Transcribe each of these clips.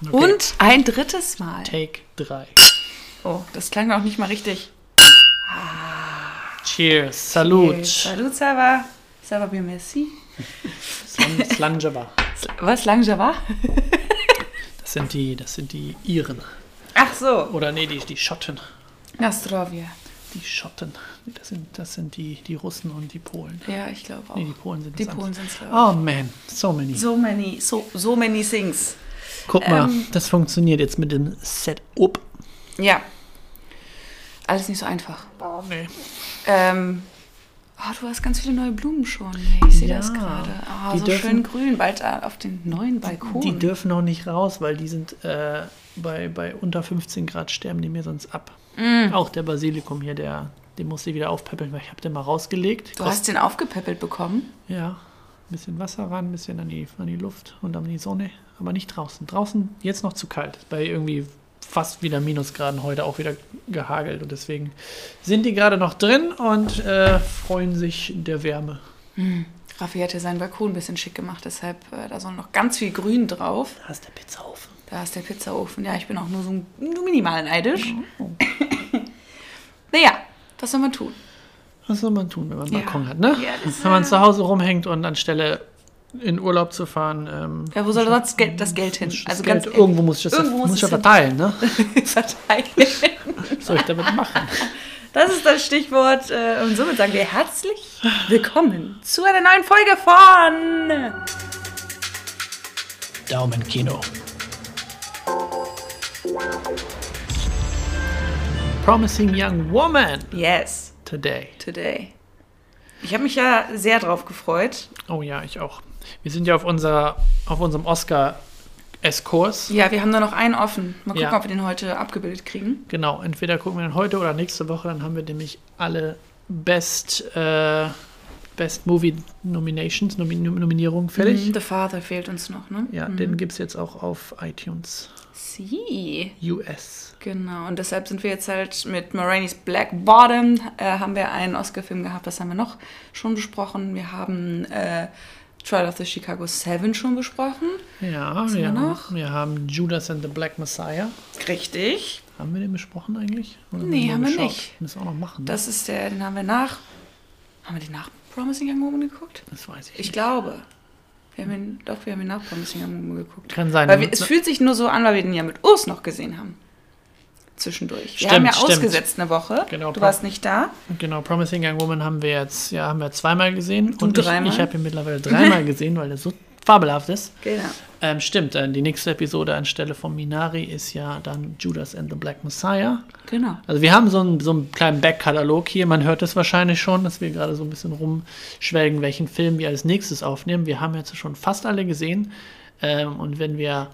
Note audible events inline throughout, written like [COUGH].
Okay. Und ein drittes Mal. Take 3. Oh, das klang auch nicht mal richtig. Cheers. Salut. Salut, ça va? Ça va bien, merci. Slan- Slanjava. Was, lang Java? Das sind die, das sind die Iren. Ach so. Oder nee, die, die Schotten. Nastrovia. Die Schotten. Das sind, das sind die, die Russen und die Polen. Ja, ich glaube auch. Nee, die Polen sind Die Polen sind es, Oh man, so many. So many, so, so many things. Guck mal, Ähm, das funktioniert jetzt mit dem Setup. Ja. Alles nicht so einfach. Oh nee. Ähm, oh, du hast ganz viele neue Blumen schon. Ich sehe das Ja. gerade. Oh, Die so dürfen- schön grün, bald äh, auf den neuen Balkon. Die dürfen noch nicht raus, weil die sind äh, bei, bei unter 15 Grad sterben die mir sonst ab. Mm. Auch der Basilikum hier, der, den muss ich wieder aufpäppeln, weil ich habe den mal rausgelegt. du hast den aufgepäppelt bekommen. Ja, ein bisschen Wasser ran, ein bisschen an die, an die Luft und an die Sonne, aber nicht draußen. Draußen jetzt noch zu kalt, bei irgendwie fast wieder Minusgraden heute auch wieder gehagelt und deswegen sind die gerade noch drin und äh, freuen sich der Wärme. Raffi hatte seinen Balkon ein bisschen schick gemacht, deshalb äh, da soll noch ganz viel Grün drauf. Da ist der Pizzaofen. Da ist der Pizzaofen. Ja, ich bin auch nur so nur minimal neidisch. [LAUGHS] naja, was soll man tun? Was soll man tun, wenn man einen Ja. Balkon hat, ne? Ja, das, wenn man äh, zu Hause rumhängt und anstelle in Urlaub zu fahren, ähm, Ja, wo soll sonst Geld, das Geld hin? das Also Geld, ganz irgendwo muss ich das irgendwo muss ich ja verteilen, ne? [LAUGHS] verteilen. Was soll ich damit machen? Das ist das Stichwort. Äh, und somit sagen wir herzlich willkommen zu einer neuen Folge von Daumenkino. Promising Young Woman Yes, today. today. Ich habe mich ja sehr drauf gefreut. Oh ja, ich auch. Wir sind ja auf, unserer, auf unserem Oscar-Eskurs. Ja, wir haben nur noch einen offen. Mal gucken, Ja. ob wir den heute abgebildet kriegen. Genau, entweder gucken wir dann heute oder nächste Woche, dann haben wir nämlich alle Best, äh, Best Movie Nominations, Nomi Nominierungen fertig. Mhm, The Father fehlt uns noch, ne? Ja, mhm. den gibt es jetzt auch auf iTunes Sie. US. Genau, und deshalb sind wir jetzt halt mit Maraine's Black Bottom, äh, haben wir einen Oscar-Film gehabt, das haben wir noch schon besprochen. Wir haben äh, Trial of the Chicago 7 schon besprochen. Ja, haben wir, wir haben- noch? wir haben Judas and the Black Messiah. Richtig. Haben wir den besprochen eigentlich? Oder Nee, haben wir geschaut? nicht. Müssen wir auch noch machen. ne? Das ist der, den haben wir nach. Haben wir den nach Promising Young Woman geguckt? das weiß ich, Ich nicht. glaube. Wir haben ihn, doch, wir haben ihn nach Promising Young Woman geguckt. Kann sein. Weil wir, es fühlt sich nur so an, weil wir den ja mit Urs noch gesehen haben. Zwischendurch. Wir Stimmt, haben ja stimmt. ausgesetzt eine Woche. Genau, du warst nicht da. Genau, Promising Young Woman haben wir jetzt, ja, haben wir zweimal gesehen. Du und dreimal? ich, ich habe ihn mittlerweile dreimal [LAUGHS] gesehen, weil der so fabelhaft ist. Genau. Ähm, stimmt, äh, die nächste Episode anstelle von Minari ist ja dann Judas and the Black Messiah. Genau. Also wir haben so einen, so einen kleinen Backkatalog hier. Man hört es wahrscheinlich schon, dass wir gerade so ein bisschen rumschwelgen, welchen Film wir als nächstes aufnehmen. Wir haben jetzt schon fast alle gesehen. Ähm, und wenn wir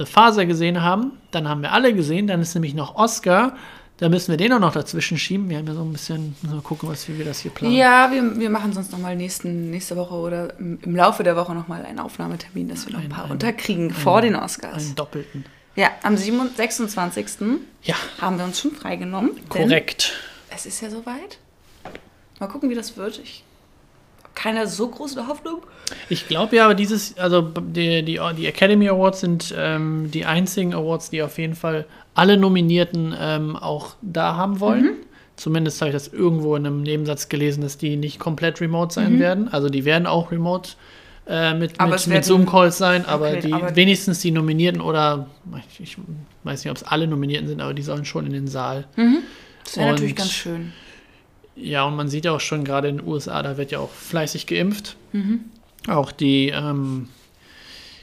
The Father gesehen haben, dann haben wir alle gesehen. Dann ist nämlich noch Oscar. Da müssen wir den auch noch dazwischen schieben. Wir haben ja so ein bisschen, wir gucken, was, wie wir das hier planen. Ja, wir, wir machen sonst nochmal nächste Woche oder im, im Laufe der Woche nochmal einen Aufnahmetermin, dass wir noch ein Ein- paar ein- unterkriegen vor den Oscars. Einen doppelten. Ja, am 27 26. Ja, haben wir uns schon freigenommen. korrekt. Es ist ja soweit. Mal gucken, wie das wird. Ich habe keine so große Hoffnung. Ich glaube ja, aber dieses, also die, die, die Academy Awards sind ähm, die einzigen Awards, die auf jeden Fall alle Nominierten ähm, auch da haben wollen. Mhm. Zumindest habe ich das irgendwo in einem Nebensatz gelesen, dass die nicht komplett remote sein werden. Also die werden auch remote äh, mit, Mhm. Aber mit, mit Zoom-Calls sein, aber Okay, die aber- wenigstens die Nominierten oder ich, ich weiß nicht, ob es alle Nominierten sind, aber die sollen schon in den Saal. Das wäre natürlich ganz schön. Ja, und man sieht ja auch schon gerade in den USA, da wird ja auch fleißig geimpft. Auch die, ähm,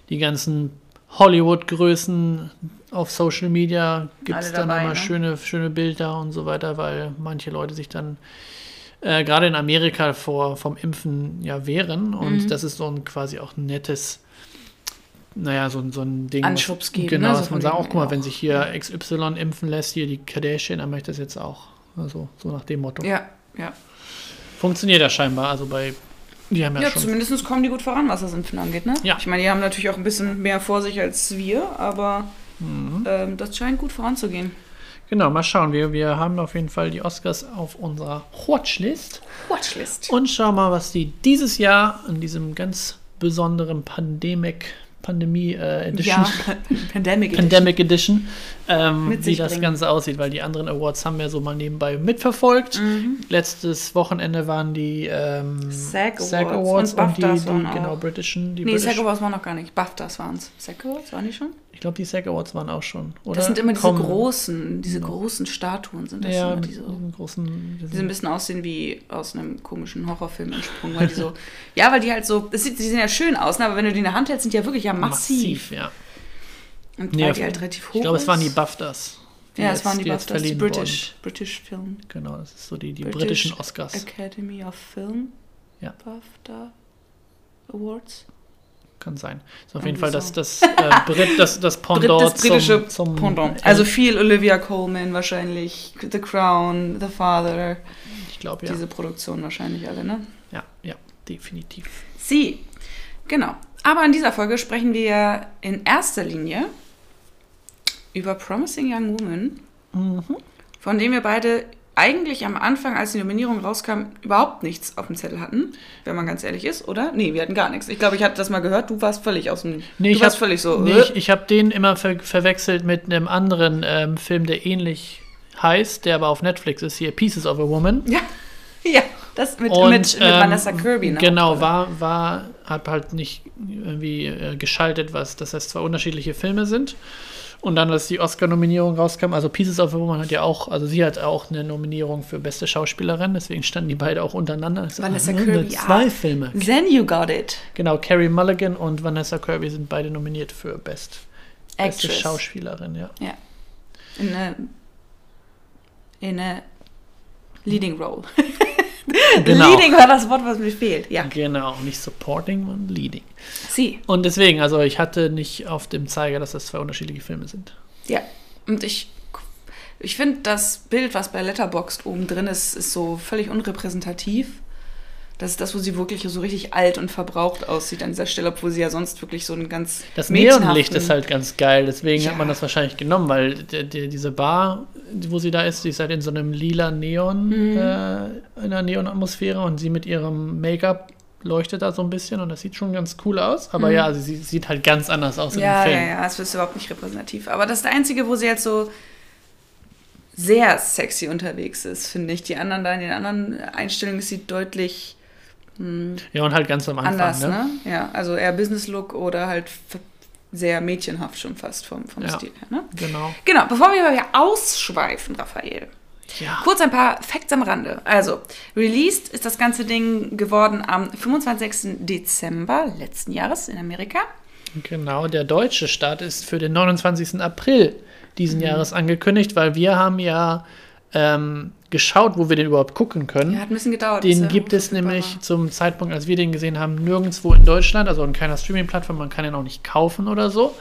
die ganzen Hollywood-Größen auf Social Media gibt es dann dabei, immer ne? schöne, schöne Bilder und so weiter, weil manche Leute sich dann äh, gerade in Amerika vor, vom Impfen ja wehren. Und Mhm. das ist so ein quasi auch ein nettes, naja, so, ein- so ein Ding. Anschubs geben, Genau, ne? So dass man sagt, auch guck mal, wenn sich hier XY impfen lässt, hier die Kardashian, dann mache ich das jetzt auch. Also so nach dem Motto. Ja, ja. Funktioniert ja scheinbar. Also bei, die haben ja, Ja, schon. zumindest kommen die gut voran, was das Impfen angeht, ne? Ja. Ich meine, die haben natürlich auch ein bisschen mehr vor sich als wir, aber Mhm. ähm, das scheint gut voranzugehen. Genau, mal schauen. Wir, wir haben auf jeden Fall die Oscars auf unserer Watchlist. Watchlist. Und schauen mal, was die dieses Jahr in diesem ganz besonderen Pandemic, Pandemie äh, Edition. Ja, [LAUGHS] Pandemic Edition. Pandemic Edition, ähm, wie das bringen. Ganze aussieht, weil die anderen Awards haben wir so mal nebenbei mitverfolgt. Mhm. Letztes Wochenende waren die ähm, SAG SAG Awards Awards und und, die, die genau britischen, die Nee, British, SAG Awards waren noch gar nicht. BAFTAs waren es. SAG Awards waren die schon? Ich glaube die SAG Awards waren auch schon. Oder? Das sind immer diese Kommen- großen, diese großen Statuen sind das ja, immer, die so, großen, die so ein bisschen aussehen wie aus einem komischen Horrorfilm entsprungen, weil die so, [LAUGHS] ja, weil die halt so, das sieht, die sehen ja schön aus, ne? aber wenn du die in der Hand hältst, sind die ja wirklich ja massiv. massiv, ja. Und Nee, weil die halt relativ hoch Ich glaube, es waren die. BAFTAs. Ja, es waren die die BAFTAs, die British, British Film. Genau, das ist so die, die British britischen Oscars. Academy of Film. Ja. BAFTA Awards. Kann sein. Ist auf Irgendwie jeden Fall das, so. das, äh, Brit, das, das [LAUGHS] Pendant das britische zum, zum Pendant. Also viel Olivia Colman wahrscheinlich, The Crown, The Father, ich glaube ja. diese Produktionen wahrscheinlich alle, ne? Ja, ja, definitiv. Sie. Genau. Aber in dieser Folge sprechen wir in erster Linie über Promising Young Woman, Mhm. von dem wir beide eigentlich am Anfang, als die Nominierung rauskam, überhaupt nichts auf dem Zettel hatten, wenn man ganz ehrlich ist, oder? Nee, wir hatten gar nichts. Ich glaube, ich hatte das mal gehört, du warst völlig aus dem... Nee, du ich warst hab- völlig so... Nee, äh, ich, ich habe den immer ver verwechselt mit einem anderen ähm, Film, der ähnlich heißt, der aber auf Netflix ist, hier Pieces of a Woman. [LAUGHS] ja, ja, das mit, Und, mit, mit ähm, Vanessa Kirby. der Genau, war, war, hat halt nicht irgendwie äh, geschaltet, was, dass das zwei unterschiedliche Filme sind. Und dann, als die Oscar-Nominierung rauskam, also Pieces of a Woman hat ja auch, also sie hat auch eine Nominierung für beste Schauspielerin, deswegen standen die beide auch untereinander. So, Vanessa ah, Kirby, Zwei ja. Filme. Then you got it. Genau, Carrie Mulligan und Vanessa Kirby sind beide nominiert für Best, beste Actress. Schauspielerin, ja. In a, in a leading role. [LAUGHS] Genau. Leading war das Wort, was mir fehlt. Ja. Genau, nicht supporting, sondern leading. Sie. Und deswegen, also ich hatte nicht auf dem Zeiger, dass das zwei unterschiedliche Filme sind. Ja. Und ich, ich finde, das Bild, was bei Letterboxd oben drin ist, ist so völlig unrepräsentativ. Das ist das, wo sie wirklich so richtig alt und verbraucht aussieht an dieser Stelle, obwohl sie ja sonst wirklich so einen ganz Das Neonlicht ist halt ganz geil, deswegen Ja. hat man das wahrscheinlich genommen, weil der, der, diese Bar, wo sie da ist, die ist halt in so einem lila Neon, Mhm. äh, in einer Neonatmosphäre und sie mit ihrem Make-up leuchtet da so ein bisschen und das sieht schon ganz cool aus, aber Mhm. ja, sie, sie sieht halt ganz anders aus in Ja, dem ja, Film. ja, es ist überhaupt nicht repräsentativ. Aber das ist der einzige, wo sie jetzt so sehr sexy unterwegs ist, finde ich. Die anderen da in den anderen Einstellungen ist sie deutlich hm, Ja, und halt ganz am Anfang, anders, ne? ne? Ja, also eher Business-Look oder halt sehr mädchenhaft schon fast vom, vom Ja. Stil her, ne? Genau. Genau, bevor wir aber hier ausschweifen, Raphael, Ja. kurz ein paar Facts am Rande. Also, released ist das ganze Ding geworden am 25. Dezember letzten Jahres in Amerika. Genau, der deutsche Start ist für den 29. April diesen Jahres angekündigt, weil wir haben ja ähm, geschaut, wo wir den überhaupt gucken können. Ja, hat ein bisschen gedauert. Den gibt es nämlich zum Zeitpunkt, als wir den gesehen haben, nirgendwo in Deutschland, also in keiner Streaming-Plattform. Man kann ihn auch nicht kaufen oder so.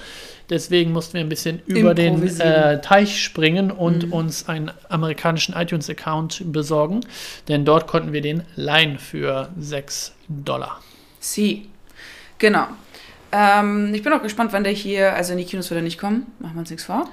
Deswegen mussten wir ein bisschen über den äh, Teich springen und Mhm. uns einen amerikanischen iTunes-Account besorgen. Denn dort konnten wir den leihen für 6 Dollar. Sie. Genau. Ähm, ich bin auch gespannt, wann der hier, also in die Kinos wird er nicht kommen. Machen wir uns nichts vor.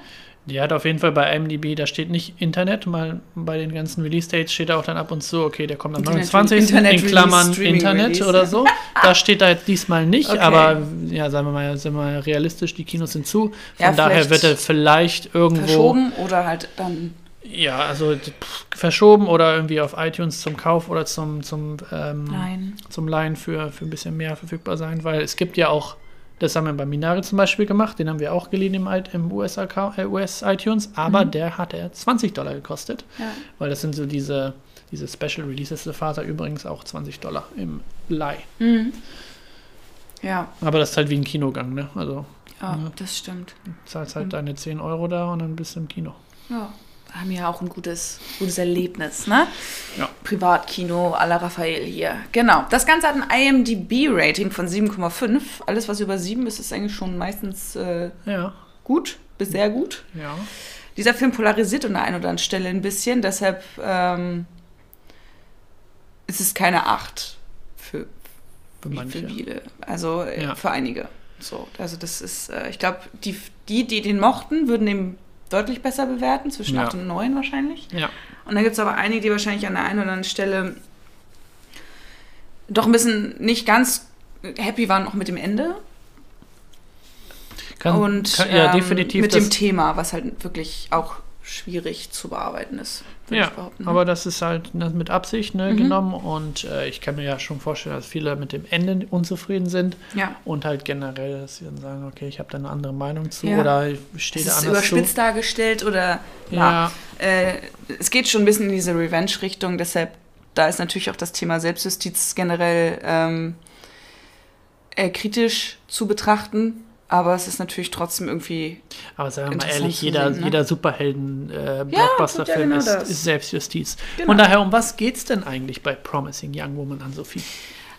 Die hat auf jeden Fall bei IMDb, da steht nicht Internet, mal bei den ganzen Release-Dates steht da auch dann ab und zu, okay, der kommt am Internet- 29. Internet in Klammern Release, Internet Release, oder so. Da steht da jetzt diesmal nicht, Okay. aber ja, sagen wir mal, sind wir realistisch, die Kinos sind zu. Von Ja, daher wird er vielleicht irgendwo Verschoben oder halt dann. ja, also pff, verschoben oder irgendwie auf iTunes zum Kauf oder zum, zum, ähm, Nein. zum Leihen für, für ein bisschen mehr verfügbar sein, weil es gibt ja auch, das haben wir bei Minari zum Beispiel gemacht, den haben wir auch geliehen im, im US, Account- äh, aber Mhm. der hat er 20 Dollar gekostet, Ja. weil das sind so diese, diese Special Releases, der Vater übrigens auch 20 Dollar im Leih. Mhm. Ja, Aber das ist halt wie ein Kinogang, ne? Also ja, Ja. das stimmt. zahlst halt Mhm. deine 10 Euro da und dann bist du im Kino. Ja. Haben ja auch ein gutes, gutes Erlebnis, ne? Ja. Privatkino à la Raphael hier. Genau. Das Ganze hat ein IMDb-Rating von 7,5. Alles, was über 7 ist, ist eigentlich schon meistens äh, Ja, gut bis sehr gut. ja. Dieser Film polarisiert an der einen oder anderen Stelle ein bisschen, deshalb ähm, ist es keine 8 für, Für manche. für viele. Also äh, Ja. für einige. So, also das ist, äh, ich glaube, die, die, die den mochten, würden den deutlich besser bewerten, zwischen Ja. 8 und 9 wahrscheinlich. Ja. Und dann gibt es aber einige, die wahrscheinlich an der einen oder anderen Stelle doch ein bisschen nicht ganz happy waren, auch mit dem Ende. Kann, und kann, ja, ähm, definitiv. mit dem Thema, was halt wirklich auch schwierig zu bearbeiten ist. Ja, behaupten. aber das ist halt ne, mit Absicht ne, Mhm. genommen und äh, ich kann mir ja schon vorstellen, dass viele mit dem Ende unzufrieden sind ja. und halt generell, dass sie dann sagen, okay, ich habe da eine andere Meinung zu Ja. oder ich stehe Es da ist anders zu. überspitzt dargestellt oder Ja, Äh, es geht schon ein bisschen in diese Revenge-Richtung, deshalb da ist natürlich auch das Thema Selbstjustiz generell ähm, eher kritisch zu betrachten, aber es ist natürlich trotzdem irgendwie. aber sagen wir mal ehrlich, jeder, sehen, ne? jeder Superhelden-Blockbuster-Film tut ja genau ist, ist Selbstjustiz. Genau. Von daher, um was geht's denn eigentlich bei Promising Young Woman an Sophie?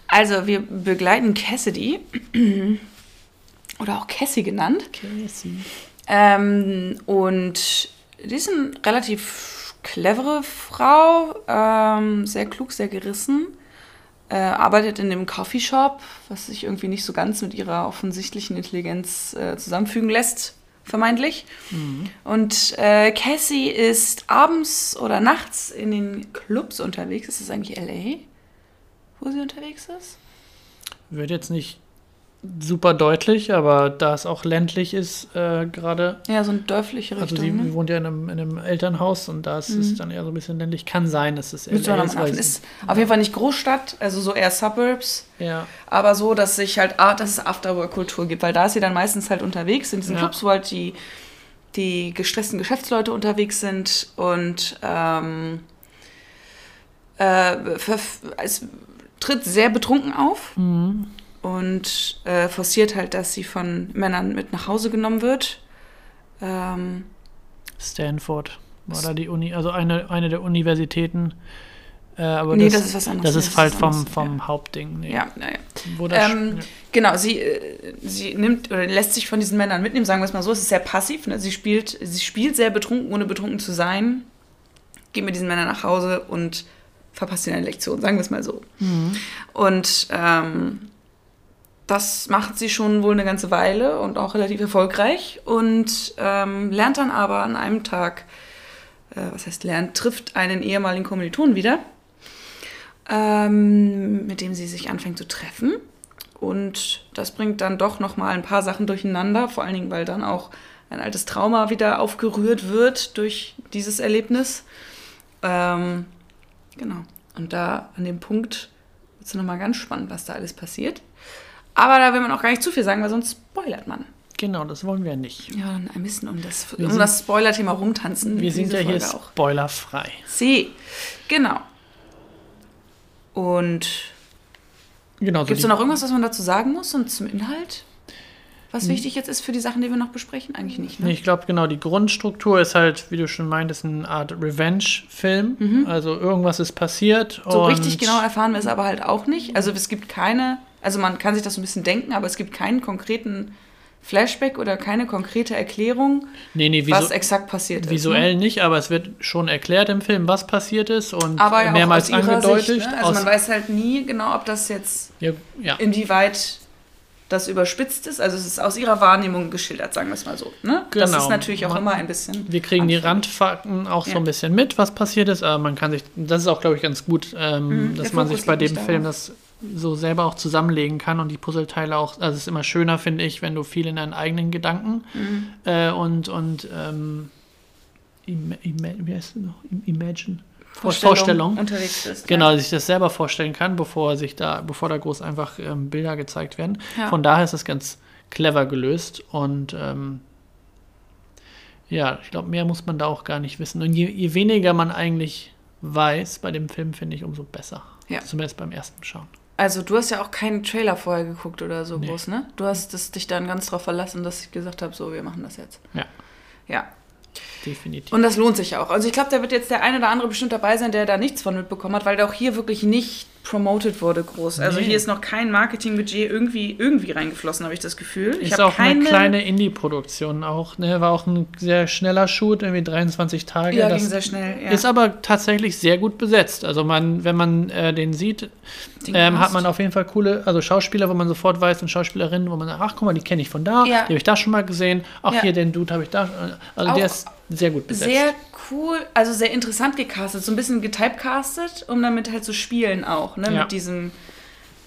Also, wir begleiten Cassidy, [CLEARS THROAT] oder auch Cassie genannt, Cassie. ähm, und die ist eine relativ clevere Frau, ähm, sehr klug, sehr gerissen. Äh, arbeitet in dem Coffeeshop, was sich irgendwie nicht so ganz mit ihrer offensichtlichen Intelligenz äh, zusammenfügen lässt, vermeintlich. Und äh, Cassie ist abends oder nachts in den Clubs unterwegs. Ist das eigentlich LA, wo sie unterwegs ist? Wird jetzt nicht super deutlich, aber da es auch ländlich ist, äh, gerade. Ja, so eine dörfliche Also Richtung. sie ne? wohnt ja in einem, in einem Elternhaus und da ist es dann eher so ein bisschen ländlich. Kann sein, dass es wir LA noch ist, Ist auf jeden Fall nicht Großstadt, also so eher Suburbs. Ja, Aber so, dass sich halt, ah, dass es Afterwork-Kultur gibt, weil da ist sie dann meistens halt unterwegs in diesen Ja. Clubs, wo halt die, die gestressten Geschäftsleute unterwegs sind und ähm, äh, es tritt sehr betrunken auf Mhm. Und äh, forciert halt, dass sie von Männern mit nach Hause genommen wird. Ähm, Stanford war da die Uni, also eine, eine der Universitäten. Äh, aber nee, das, das ist was anderes. das ist halt vom, anderes. vom Hauptding. Nee. Ja, ja, ja. Wo das, Ähm, ja. Genau, sie, äh, sie nimmt oder lässt sich von diesen Männern mitnehmen, sagen wir es mal so, es ist sehr passiv. Ne? Sie, spielt, sie spielt sehr betrunken, ohne betrunken zu sein, geht mit diesen Männern nach Hause und verpasst ihnen eine Lektion, sagen wir es mal so. Mhm. Und ähm, das macht sie schon wohl eine ganze Weile und auch relativ erfolgreich und ähm, lernt dann aber an einem Tag, äh, was heißt lernt, trifft einen ehemaligen Kommiliton wieder, ähm, mit dem sie sich anfängt zu treffen. Und das bringt dann doch noch mal ein paar Sachen durcheinander, vor allen Dingen, weil dann auch ein altes Trauma wieder aufgerührt wird durch dieses Erlebnis. Ähm, genau. Und da an dem Punkt wird es nochmal ganz spannend, was da alles passiert. Aber da will man auch gar nicht zu viel sagen, weil sonst spoilert man. Genau, das wollen wir nicht. Ja, dann ein bisschen um das, Wir um sind- das Spoiler-Thema rumtanzen. Wir sind ja hier auch. spoilerfrei. Sie. Genau. Und Genau, so gibt es noch irgendwas, was man dazu sagen muss und zum Inhalt? Was wichtig jetzt ist für die Sachen, die wir noch besprechen? Eigentlich nicht, ne? Nee, ich glaube, genau, die Grundstruktur ist halt, wie du schon meintest, eine Art Revenge-Film. Also irgendwas ist passiert. Mhm. So richtig genau erfahren wir es aber halt auch nicht. Also es gibt keine, also man kann sich das so ein bisschen denken, aber es gibt keinen konkreten Flashback oder keine konkrete Erklärung, Nee, nee, was exakt passiert visuell ist. ne? nicht, aber es wird schon erklärt im Film, was passiert ist und Aber ja mehrmals angedeutet. Sicht, ne? Also man weiß halt nie genau, ob das jetzt ja, ja. inwieweit das überspitzt ist. Also es ist aus ihrer Wahrnehmung geschildert, sagen wir es mal so. Ne? Das Genau. ist natürlich auch Man- immer ein bisschen. Wir kriegen die anfällig. Randfakten auch so ein bisschen mit, was passiert ist, aber man kann sich, das ist auch, glaube ich, ganz gut, ähm, Mhm, dass man sich bei dem Film darauf. das so selber auch zusammenlegen kann und die Puzzleteile auch, also es ist immer schöner, finde ich, wenn du viel in deinen eigenen Gedanken Mhm. äh, und, und ähm, wie heißt das noch? Im- Imagine? Vorstellung. unterwegs bist. Genau, Ja. sich das selber vorstellen kann, bevor sich da, bevor da groß einfach ähm, Bilder gezeigt werden. Ja. Von daher ist das ganz clever gelöst und ähm, ja, ich glaube, mehr muss man da auch gar nicht wissen. Und je, je weniger man eigentlich weiß bei dem Film, finde ich, umso besser. Ja. Zumindest beim ersten Schauen. Also du hast ja auch keinen Trailer vorher geguckt oder so Nee. groß, ne? Du hast das, dich dann ganz drauf verlassen, dass ich gesagt habe, so, wir machen das jetzt. Ja. Ja. Definitiv. Und das lohnt sich auch. Also ich glaube, da wird jetzt der eine oder andere bestimmt dabei sein, der da nichts von mitbekommen hat, weil der auch hier wirklich nicht promoted wurde groß. Also Nee. hier ist noch kein Marketingbudget irgendwie, irgendwie reingeflossen, habe ich das Gefühl. Ich ist habe auch eine keine, kleine Indie-Produktion auch, ne? War auch ein sehr schneller Shoot, irgendwie 23 Tage. Ja, das ging sehr schnell. Ja. Ist aber tatsächlich sehr gut besetzt. Also man, wenn man äh, den sieht, ähm, hat man auf jeden Fall coole, also Schauspieler, wo man sofort weiß und Schauspielerinnen, wo man sagt, ach guck mal, die kenne ich von da, Ja. die habe ich da schon mal gesehen, ach Ja. hier den Dude habe ich da, also Auch der ist sehr gut besetzt. Sehr cool, also sehr interessant gecastet, so ein bisschen getypecastet, um damit halt zu spielen auch, ne? Ja. Mit diesem,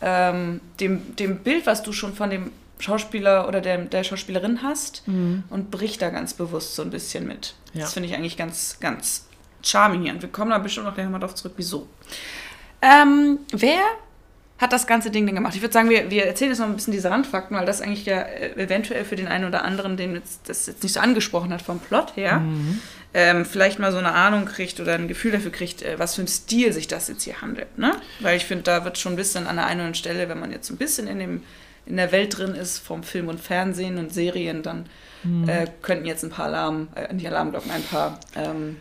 ähm, dem, dem Bild, was du schon von dem Schauspieler oder der, der Schauspielerin hast und bricht da ganz bewusst so ein bisschen mit. Ja. Das finde ich eigentlich ganz, ganz charming hier. Und wir kommen da bestimmt noch gleich nochmal drauf zurück, wieso. Ähm, wer hat das ganze Ding denn gemacht? Ich würde sagen, wir, wir erzählen jetzt noch ein bisschen diese Randfakten, weil das eigentlich ja äh, eventuell für den einen oder anderen, den jetzt, das jetzt nicht so angesprochen hat vom Plot her, ähm, vielleicht mal so eine Ahnung kriegt oder ein Gefühl dafür kriegt, äh, was für ein Stil sich das jetzt hier handelt. Ne? Weil ich finde, da wird schon ein bisschen an der einen oder anderen Stelle, wenn man jetzt ein bisschen in, dem, in der Welt drin ist, vom Film und Fernsehen und Serien, dann äh, könnten jetzt ein paar Alarm, äh, nicht Alarmglocken, ein paar ähm,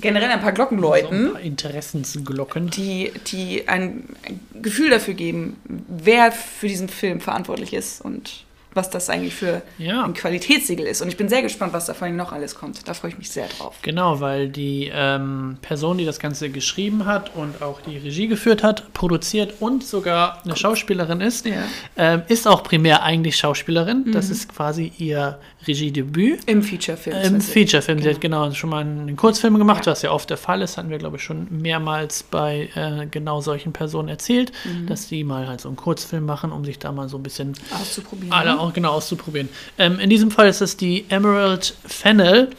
generell ein paar Glocken So läuten paar Interessensglocken. die, die ein, ein Gefühl dafür geben, wer für diesen Film verantwortlich ist und was das eigentlich für Ja. ein Qualitätssiegel ist. Und ich bin sehr gespannt, was da vor allem noch alles kommt. Da freue ich mich sehr drauf. Genau, weil die ähm, Person, die das Ganze geschrieben hat und auch die Regie geführt hat, produziert und sogar eine Schauspielerin ist, Ja. ähm, ist auch primär eigentlich Schauspielerin. Das ist quasi ihr Regiedebüt. Im Feature-Film. Im das heißt, Feature-Film. Sie hat genau schon mal einen Kurzfilm gemacht, Ja. was ja oft der Fall ist. Hatten wir, glaube ich, schon mehrmals bei äh, genau solchen Personen erzählt, Mhm. dass die mal halt so einen Kurzfilm machen, um sich da mal so ein bisschen Auszuprobieren. alle ne? auch genau auszuprobieren. Ähm, in diesem Fall ist es die Emerald Fennel.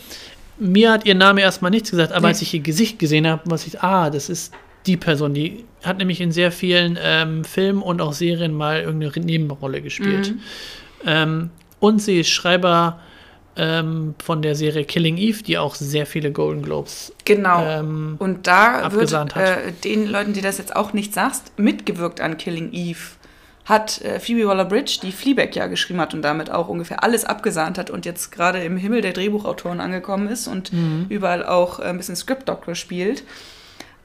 Mir hat ihr Name erstmal nichts gesagt, aber Nee. als ich ihr Gesicht gesehen habe, was ich, ah, das ist die Person, die hat nämlich in sehr vielen ähm, Filmen und auch Serien mal irgendeine Nebenrolle gespielt. Mhm. Ähm, und sie ist Schreiber ähm, von der Serie Killing Eve, die auch sehr viele Golden Globes Genau. ähm, Und da wird äh, den Leuten, die das jetzt auch nicht sagst, mitgewirkt an Killing Eve. Hat äh, Phoebe Waller-Bridge, die Fleabag ja geschrieben hat und damit auch ungefähr alles abgesahnt hat und jetzt gerade im Himmel der Drehbuchautoren angekommen ist und Mhm. überall auch äh, ein bisschen Script-Doctor spielt.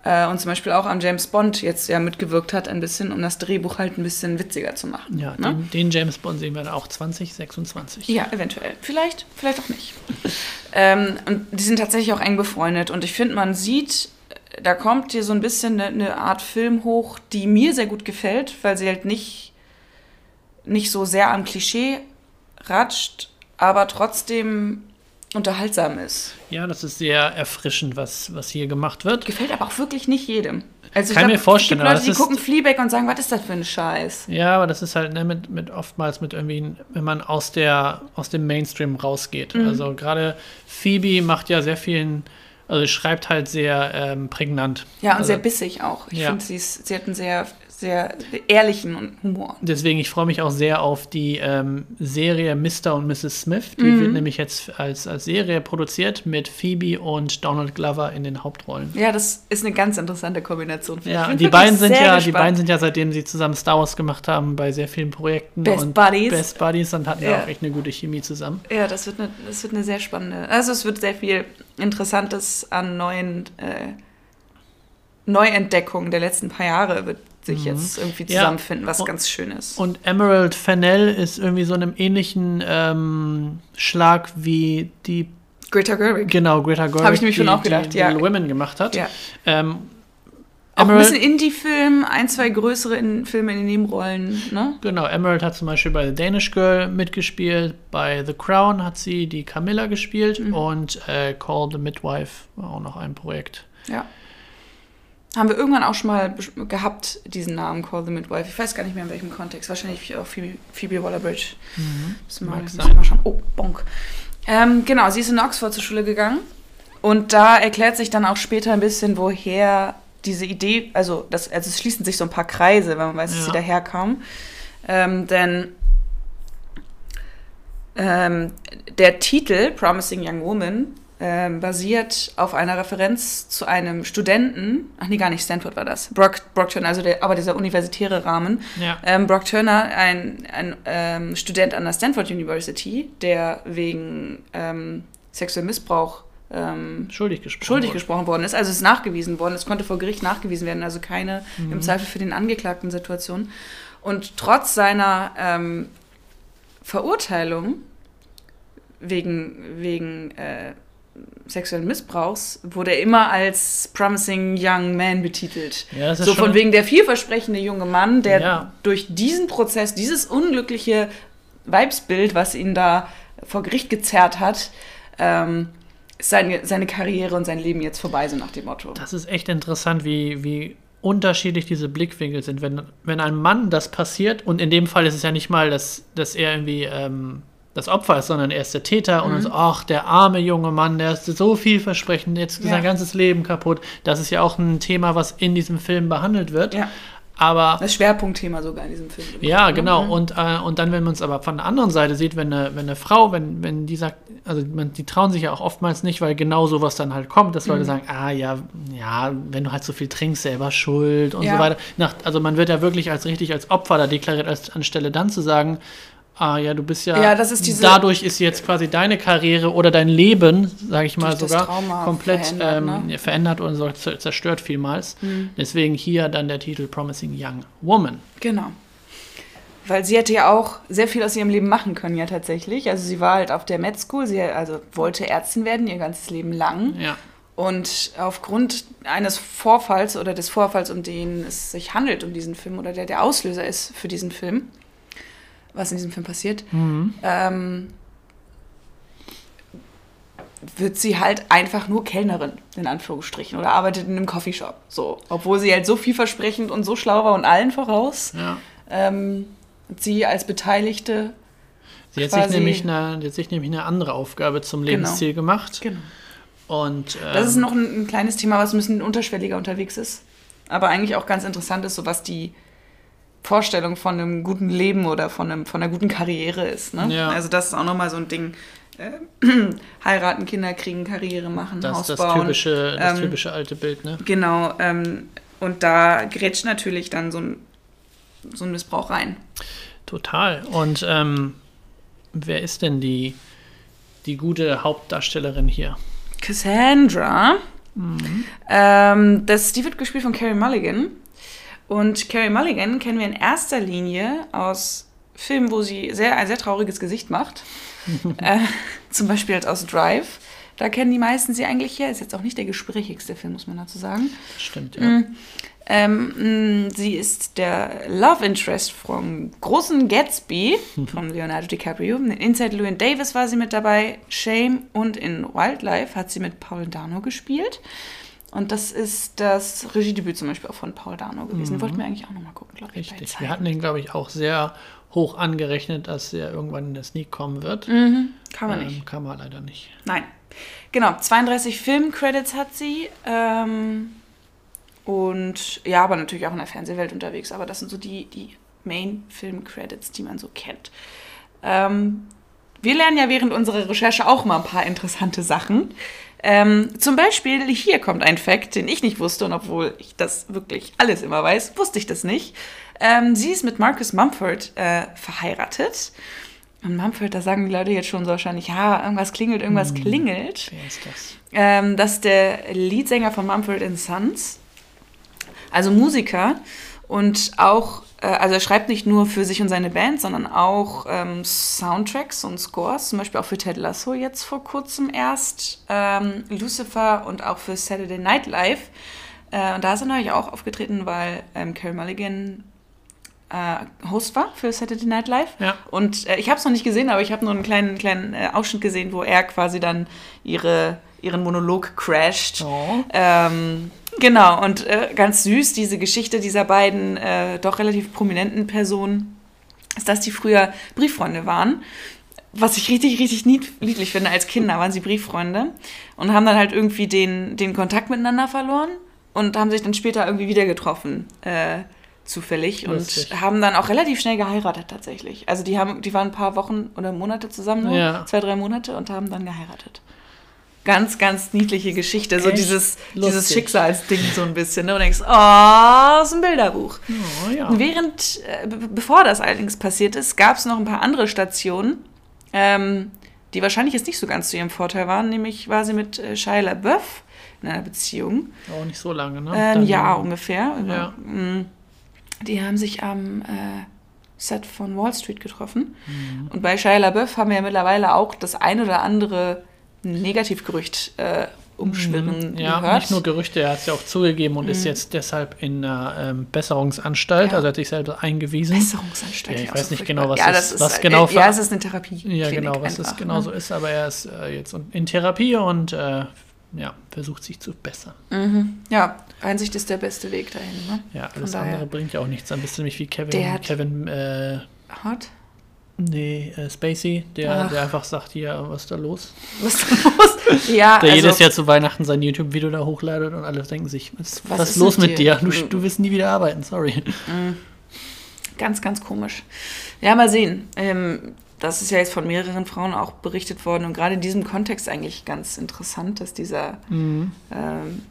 Äh, und zum Beispiel auch an James Bond jetzt ja mitgewirkt hat, ein bisschen, um das Drehbuch halt ein bisschen witziger zu machen. ja, ne? den, den James Bond sehen wir dann auch 2026. Ja, eventuell. Vielleicht, vielleicht auch nicht. [LAUGHS] ähm, und die sind tatsächlich auch eng befreundet. Und ich finde, man sieht, äh, da kommt hier so ein bisschen eine, eine Art Film hoch, die mir sehr gut gefällt, weil sie halt nicht, nicht so sehr am Klischee ratscht, aber trotzdem unterhaltsam ist. Ja, das ist sehr erfrischend, was, was hier gemacht wird. Gefällt aber auch wirklich nicht jedem. Also Kann mir vorstellen, es gibt Leute, die gucken Fleabag und sagen, was ist das für ein Scheiß? Ja, aber das ist halt ne, mit, mit oftmals mit irgendwie, wenn man aus der aus dem Mainstream rausgeht. Mhm. Also gerade Phoebe macht ja sehr vielen, also schreibt halt sehr ähm, prägnant. Ja, und also, sehr bissig auch. Ich Ja. finde, sie, sie hat einen sehr, sehr ehrlichen Humor. Deswegen, ich freue mich auch sehr auf die ähm, Serie Mr. und Mrs. Smith. Die Mhm. wird nämlich jetzt als, als Serie produziert mit Phoebe und Donald Glover in den Hauptrollen. Ja, das ist eine ganz interessante Kombination. Ja, die beiden sind ja, die beiden sind ja, seitdem sie zusammen Star Wars gemacht haben, bei sehr vielen Projekten Best und Buddies. Best Buddies und hatten ja Ja. auch echt eine gute Chemie zusammen. Ja, das wird, eine, das wird eine sehr spannende. Also es wird sehr viel Interessantes an neuen äh, Neuentdeckungen der letzten paar Jahre wird sich jetzt irgendwie Mhm. Ja. zusammenfinden, was Und- ganz schön ist. Und Emerald Fennell ist irgendwie so einem ähnlichen ähm, Schlag wie die, Greta Gerwig. genau, Greta Gerwig, Hab ich nämlich schon die, auch gedacht, die ja. Little Women gemacht hat. Ja. Ähm, Auch ein bisschen Indie-Film, ein, zwei größere in Filme in den Nebenrollen, ne? genau, Emerald hat zum Beispiel bei The Danish Girl mitgespielt, bei The Crown hat sie die Camilla gespielt Mhm. und äh, Call the Midwife war auch noch ein Projekt. Ja. Haben wir irgendwann auch schon mal gehabt, diesen Namen Call the Midwife. Ich weiß gar nicht mehr in welchem Kontext. Wahrscheinlich auch Phoebe, Phoebe Waller-Bridge. Müssen wir mal, Mag müssen mal schauen. Oh, bonk. Ähm, genau, sie ist in Oxford zur Schule gegangen. Und da erklärt sich dann auch später ein bisschen, woher diese Idee, also, das, also es schließen sich so ein paar Kreise, wenn man weiß, dass Ja. sie daherkam. Ähm, denn ähm, der Titel Promising Young Woman ähm, basiert auf einer Referenz zu einem Studenten, ach nee, gar nicht, Stanford war das, Brock, Brock Turner, also der, aber dieser universitäre Rahmen. Ja. Ähm, Brock Turner, ein, ein ähm, Student an der Stanford University, der wegen ähm, sexuellem Missbrauch ähm, Schuldig gesprochen. schuldig wurde. gesprochen worden ist. Also es ist nachgewiesen worden, es konnte vor Gericht nachgewiesen werden, also keine im Zweifel für den Angeklagten Situation. Und trotz seiner ähm, Verurteilung wegen, wegen äh, sexuellen Missbrauchs wurde er immer als promising young man betitelt. Ja, So von wegen der vielversprechende junge Mann, der Ja. durch diesen Prozess, dieses unglückliche Weibsbild, was ihn da vor Gericht gezerrt hat, ähm, seine, seine Karriere und sein Leben jetzt vorbei, so nach dem Motto. Das ist echt interessant, wie, wie unterschiedlich diese Blickwinkel sind. Wenn, wenn ein Mann das passiert, und in dem Fall ist es ja nicht mal, dass, dass er irgendwie ähm, das Opfer ist, sondern er ist der Täter und so, ach, der arme junge Mann, der ist so vielversprechend, jetzt ist Ja. sein ganzes Leben kaputt. Das ist ja auch ein Thema, was in diesem Film behandelt wird. Ja. Aber Das Schwerpunktthema sogar in diesem Film. ja, Ne? genau. Mhm. Und, äh, und dann, wenn man es aber von der anderen Seite sieht, wenn eine, wenn eine Frau, wenn, wenn die sagt, also man, die trauen sich ja auch oftmals nicht, weil genau sowas dann halt kommt, dass Mhm. Leute sagen, ah ja, ja, wenn du halt so viel trinkst, selber schuld und Ja. so weiter. Nach, also man wird ja wirklich als richtig als Opfer da deklariert, als anstelle dann zu sagen, ah ja, du bist ja, Ja, das ist diese- dadurch ist jetzt quasi deine Karriere oder dein Leben, sage ich mal sogar, komplett verändert, ähm, ne? verändert und so zerstört vielmals. Mhm. Deswegen hier dann der Titel Promising Young Woman. Genau. Weil sie hätte ja auch sehr viel aus ihrem Leben machen können, ja tatsächlich. Also sie war halt auf der Med School, sie also wollte Ärztin werden, ihr ganzes Leben lang. Ja. Und aufgrund eines Vorfalls oder des Vorfalls, um den es sich handelt, um diesen Film oder der der Auslöser ist für diesen Film, was in diesem Film passiert, Mhm. ähm, wird sie halt einfach nur Kellnerin, in Anführungsstrichen, oder arbeitet in einem Coffeeshop. So. Obwohl sie halt so vielversprechend und so schlau war und allen voraus. Ja. Ähm, sie als Beteiligte. Sie hat, sich nämlich eine, hat sich nämlich eine andere Aufgabe zum Lebensziel gemacht. Genau. Und, ähm, Das ist noch ein, ein kleines Thema, was ein bisschen unterschwelliger unterwegs ist. Aber eigentlich auch ganz interessant ist, so was die Vorstellung von einem guten Leben oder von, einem, von einer guten Karriere ist. Ne? Ja. Also das ist auch nochmal so ein Ding. Äh, [CLEARS THROAT] heiraten, Kinder kriegen, Karriere machen, das, Haus das, bauen. typische, das Ähm, typische alte Bild, ne? Genau. Ähm, und da grätscht natürlich dann so ein, so ein Missbrauch rein. Total. Und ähm, wer ist denn die, die gute Hauptdarstellerin hier? Cassandra. Ähm, das, die wird gespielt von Carrie Mulligan. Und Carrie Mulligan kennen wir in erster Linie aus Filmen, wo sie sehr, ein sehr trauriges Gesicht macht. [LAUGHS] äh, zum Beispiel halt aus Drive. Da kennen die meisten sie eigentlich her. Ist jetzt auch nicht der gesprächigste Film, muss man dazu sagen. Stimmt, ja. Mhm. Ähm, sie ist der Love Interest vom großen Gatsby [LAUGHS] von Leonardo DiCaprio. In Inside Llewyn Davis war sie mit dabei. Shame und in Wildlife hat sie mit Paul Dano gespielt. Und das ist das Regiedebüt zum Beispiel auch von Paul Dano gewesen. Wollten wir eigentlich auch nochmal gucken, glaube ich. Richtig. Wir hatten den, glaube ich, auch sehr hoch angerechnet, dass er irgendwann in der Sneak kommen wird. mhm, kann man Ähm, nicht. Kann man leider nicht. Nein. Genau, 32 Filmcredits hat sie. Ähm, und ja, aber natürlich auch in der Fernsehwelt unterwegs. Aber das sind so die, die Main-Film-Credits, die man so kennt. Ähm, wir lernen ja während unserer Recherche auch mal ein paar interessante Sachen. Ähm, zum Beispiel, hier kommt ein Fact, den ich nicht wusste, und obwohl ich das wirklich alles immer weiß, wusste ich das nicht. Ähm, sie ist mit Marcus Mumford äh, verheiratet. Und Mumford, da sagen die Leute jetzt schon so wahrscheinlich, ja, irgendwas klingelt, irgendwas klingelt. Wer ist das? Ähm, das ist der Leadsänger von Mumford Sons, also Musiker und auch, äh, also er schreibt nicht nur für sich und seine Band, sondern auch ähm, Soundtracks und Scores, zum Beispiel auch für Ted Lasso jetzt vor kurzem erst, ähm, Lucifer und auch für Saturday Night Live. Äh, und da ist er natürlich auch aufgetreten, weil ähm, Carey Mulligan äh, Host war für Saturday Night Live. Ja. Und äh, ich habe es noch nicht gesehen, aber ich habe nur einen kleinen, kleinen äh, Ausschnitt gesehen, wo er quasi dann ihre, ihren Monolog crasht. Oh. Ähm, genau, und äh, ganz süß, diese Geschichte dieser beiden äh, doch relativ prominenten Personen, ist, dass die früher Brieffreunde waren. Was ich richtig, richtig nied niedlich finde. Als Kinder waren sie Brieffreunde und haben dann halt irgendwie den, den Kontakt miteinander verloren und haben sich dann später irgendwie wieder getroffen. Äh, zufällig Lustig. und haben dann auch relativ schnell geheiratet tatsächlich. Also die haben, die waren ein paar Wochen oder Monate zusammen, Ja. zwei, drei Monate und haben dann geheiratet. Ganz, ganz niedliche Geschichte. So Echt dieses, dieses. Schicksalsding so ein bisschen. Ne? Und denkst, oh, ist ein Bilderbuch. Oh, ja. Während, äh, be- bevor das allerdings passiert ist, gab es noch ein paar andere Stationen, ähm, die wahrscheinlich jetzt nicht so ganz zu ihrem Vorteil waren. Nämlich war sie mit äh, Shia LaBeouf in einer Beziehung. Auch nicht so lange, ne? Äh, ein Dann- Jahr ungefähr. Ja. Mm. Die haben sich am äh, Set von Wall Street getroffen. Mhm. Und bei Shia LaBeouf haben wir ja mittlerweile auch das ein oder andere Negativgerücht äh, umschwirren Mhm. Ja, gehört. nicht nur Gerüchte, er hat es ja auch zugegeben und ist jetzt deshalb in einer ähm, Besserungsanstalt, Ja. also hat sich selber eingewiesen. Besserungsanstalt. Ja, ich weiß so nicht genau, was ja, ist, was äh, genau äh, für- Ja, es ist eine Therapie. Ja, genau, was es einfach, genau ne? so ist, aber er ist äh, jetzt in Therapie und äh, ja, versucht sich zu bessern. Mhm. Ja, Einsicht ist der beste Weg dahin. Ne? Ja, alles andere bringt ja auch nichts. Bist du nämlich wie Kevin, Der hat- Kevin, äh, Hart? Nee, äh, Spacey, der, Ach. der einfach sagt, hier, was ist da los? Was ist da los? [LAUGHS] Ja, Der also, jedes Jahr zu Weihnachten sein YouTube-Video da hochladet und alle denken sich, was, Was was, ist los mit dir? Du, du wirst nie wieder arbeiten, sorry. Ganz, ganz komisch. Ja, mal sehen. Ähm, das ist ja jetzt von mehreren Frauen auch berichtet worden und gerade in diesem Kontext eigentlich ganz interessant, dass dieser Mhm. ähm,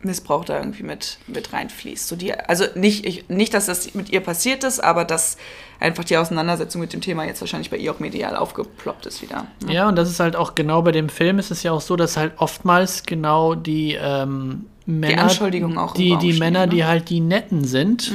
Missbrauch da irgendwie mit, mit reinfließt. So die, also nicht, ich, nicht, dass das mit ihr passiert ist, aber dass einfach die Auseinandersetzung mit dem Thema jetzt wahrscheinlich bei ihr auch medial aufgeploppt ist wieder. ne? Ja, und das ist halt auch genau bei dem Film ist es ja auch so, dass halt oftmals genau die ähm, Männer, Anschuldigungen auch die, die stehen, Männer, ne? die halt die Netten sind,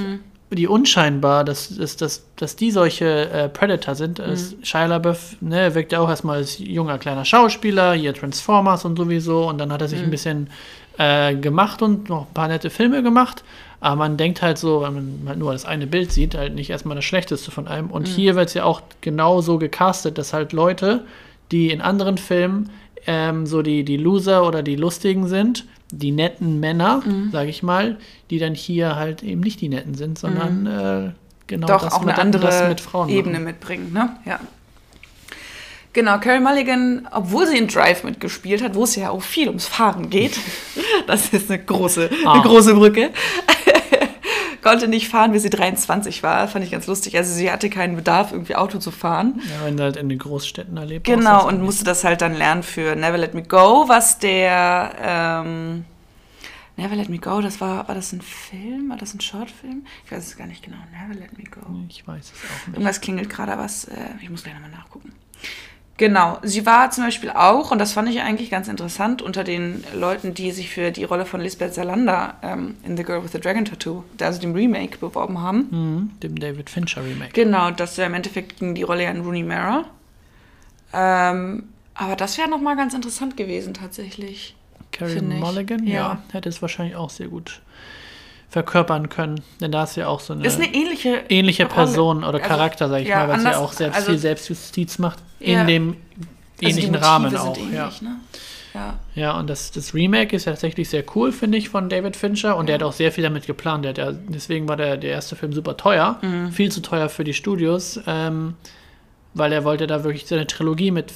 die unscheinbar, dass, dass, dass, dass die solche äh, Predator sind. Es- Shia LaBeouf ne, wirkt ja auch erstmal als junger kleiner Schauspieler, hier Transformers und sowieso, und dann hat er sich ein bisschen äh, gemacht und noch ein paar nette Filme gemacht. Aber man denkt halt so, wenn man halt nur das eine Bild sieht, halt nicht erstmal das Schlechteste von einem. Und hier wird es ja auch genau so gecastet, dass halt Leute, die in anderen Filmen ähm, so die, die Loser oder die Lustigen sind, die netten Männer, sage ich mal, die dann hier halt eben nicht die netten sind, sondern äh, genau Doch das auch mit, eine andere mit Frauen Ebene machen. mitbringen, ne? Ja. Genau, Carrie Mulligan, obwohl sie in Drive mitgespielt hat, wo es ja auch viel ums Fahren geht, [LAUGHS] das ist eine große, Ah. eine große Brücke, konnte nicht fahren, bis sie 23 war. Fand ich ganz lustig. Also sie hatte keinen Bedarf, irgendwie Auto zu fahren. Ja, wenn du halt in den Großstädten erlebt Genau, und musste das halt dann lernen für Never Let Me Go, was der ähm, Never Let Me Go, das war, war das ein Film? War das ein Shortfilm? Ich weiß es gar nicht genau. Never Let Me Go. Ich weiß es auch nicht. Irgendwas klingelt gerade was. Äh, ich muss gleich nochmal nachgucken. Genau, sie war zum Beispiel auch, und das fand ich eigentlich ganz interessant, unter den Leuten, die sich für die Rolle von Lisbeth Salander ähm, in The Girl with the Dragon Tattoo, also dem Remake, beworben haben. Mhm, dem David Fincher Remake. Genau, das wäre im Endeffekt ging die Rolle ja an Rooney Mara. Ähm, aber das wäre nochmal ganz interessant gewesen, tatsächlich. Carrie. Mulligan, ja. Ja. hätte es wahrscheinlich auch sehr gut verkörpern können. Denn da ist ja auch so eine, Ist eine ähnliche, ähnliche. Person oder Also, Charakter, sag ich ja, mal, was anders- ja auch selbst also- viel Selbstjustiz macht. Ja. In dem also ähnlichen Motive Rahmen auch. ähnlich, Ja. ne? Ja. ja, und das, das Remake ist ja tatsächlich sehr cool, finde ich, von David Fincher. Und der hat auch sehr viel damit geplant. Der ja, deswegen war der, der erste Film super teuer. Mhm. Viel zu teuer für die Studios. Ähm, weil er wollte da wirklich seine Trilogie mit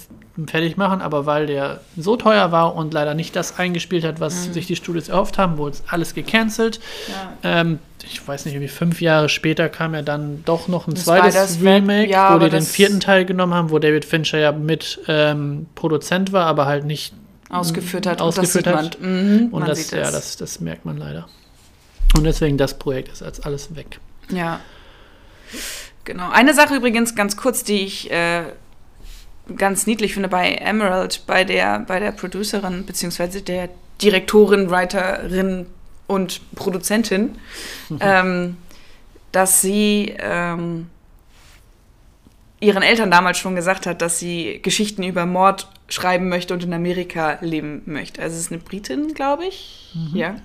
fertig machen, aber weil der so teuer war und leider nicht das eingespielt hat, was Mhm. sich die Studios erhofft haben, wurde es alles gecancelt. Ja. Ähm, ich weiß nicht, wie fünf Jahre später kam ja dann doch noch ein Das zweites Remake, ja, wo die den vierten Teil genommen haben, wo David Fincher ja mit ähm, Produzent war, aber halt nicht Ausgeführt hat. Ausgeführt und das hat. Mhm, und das, ja, das, das merkt man leider. Und deswegen das Projekt ist als alles weg. Ja. Genau. Eine Sache übrigens ganz kurz, die ich äh, ganz niedlich finde bei Emerald, bei der, bei der Producerin, beziehungsweise der Direktorin, Writerin und Produzentin, ähm, dass sie ähm, ihren Eltern damals schon gesagt hat, dass sie Geschichten über Mord schreiben möchte und in Amerika leben möchte. Also es ist eine Britin, glaube ich. Ja.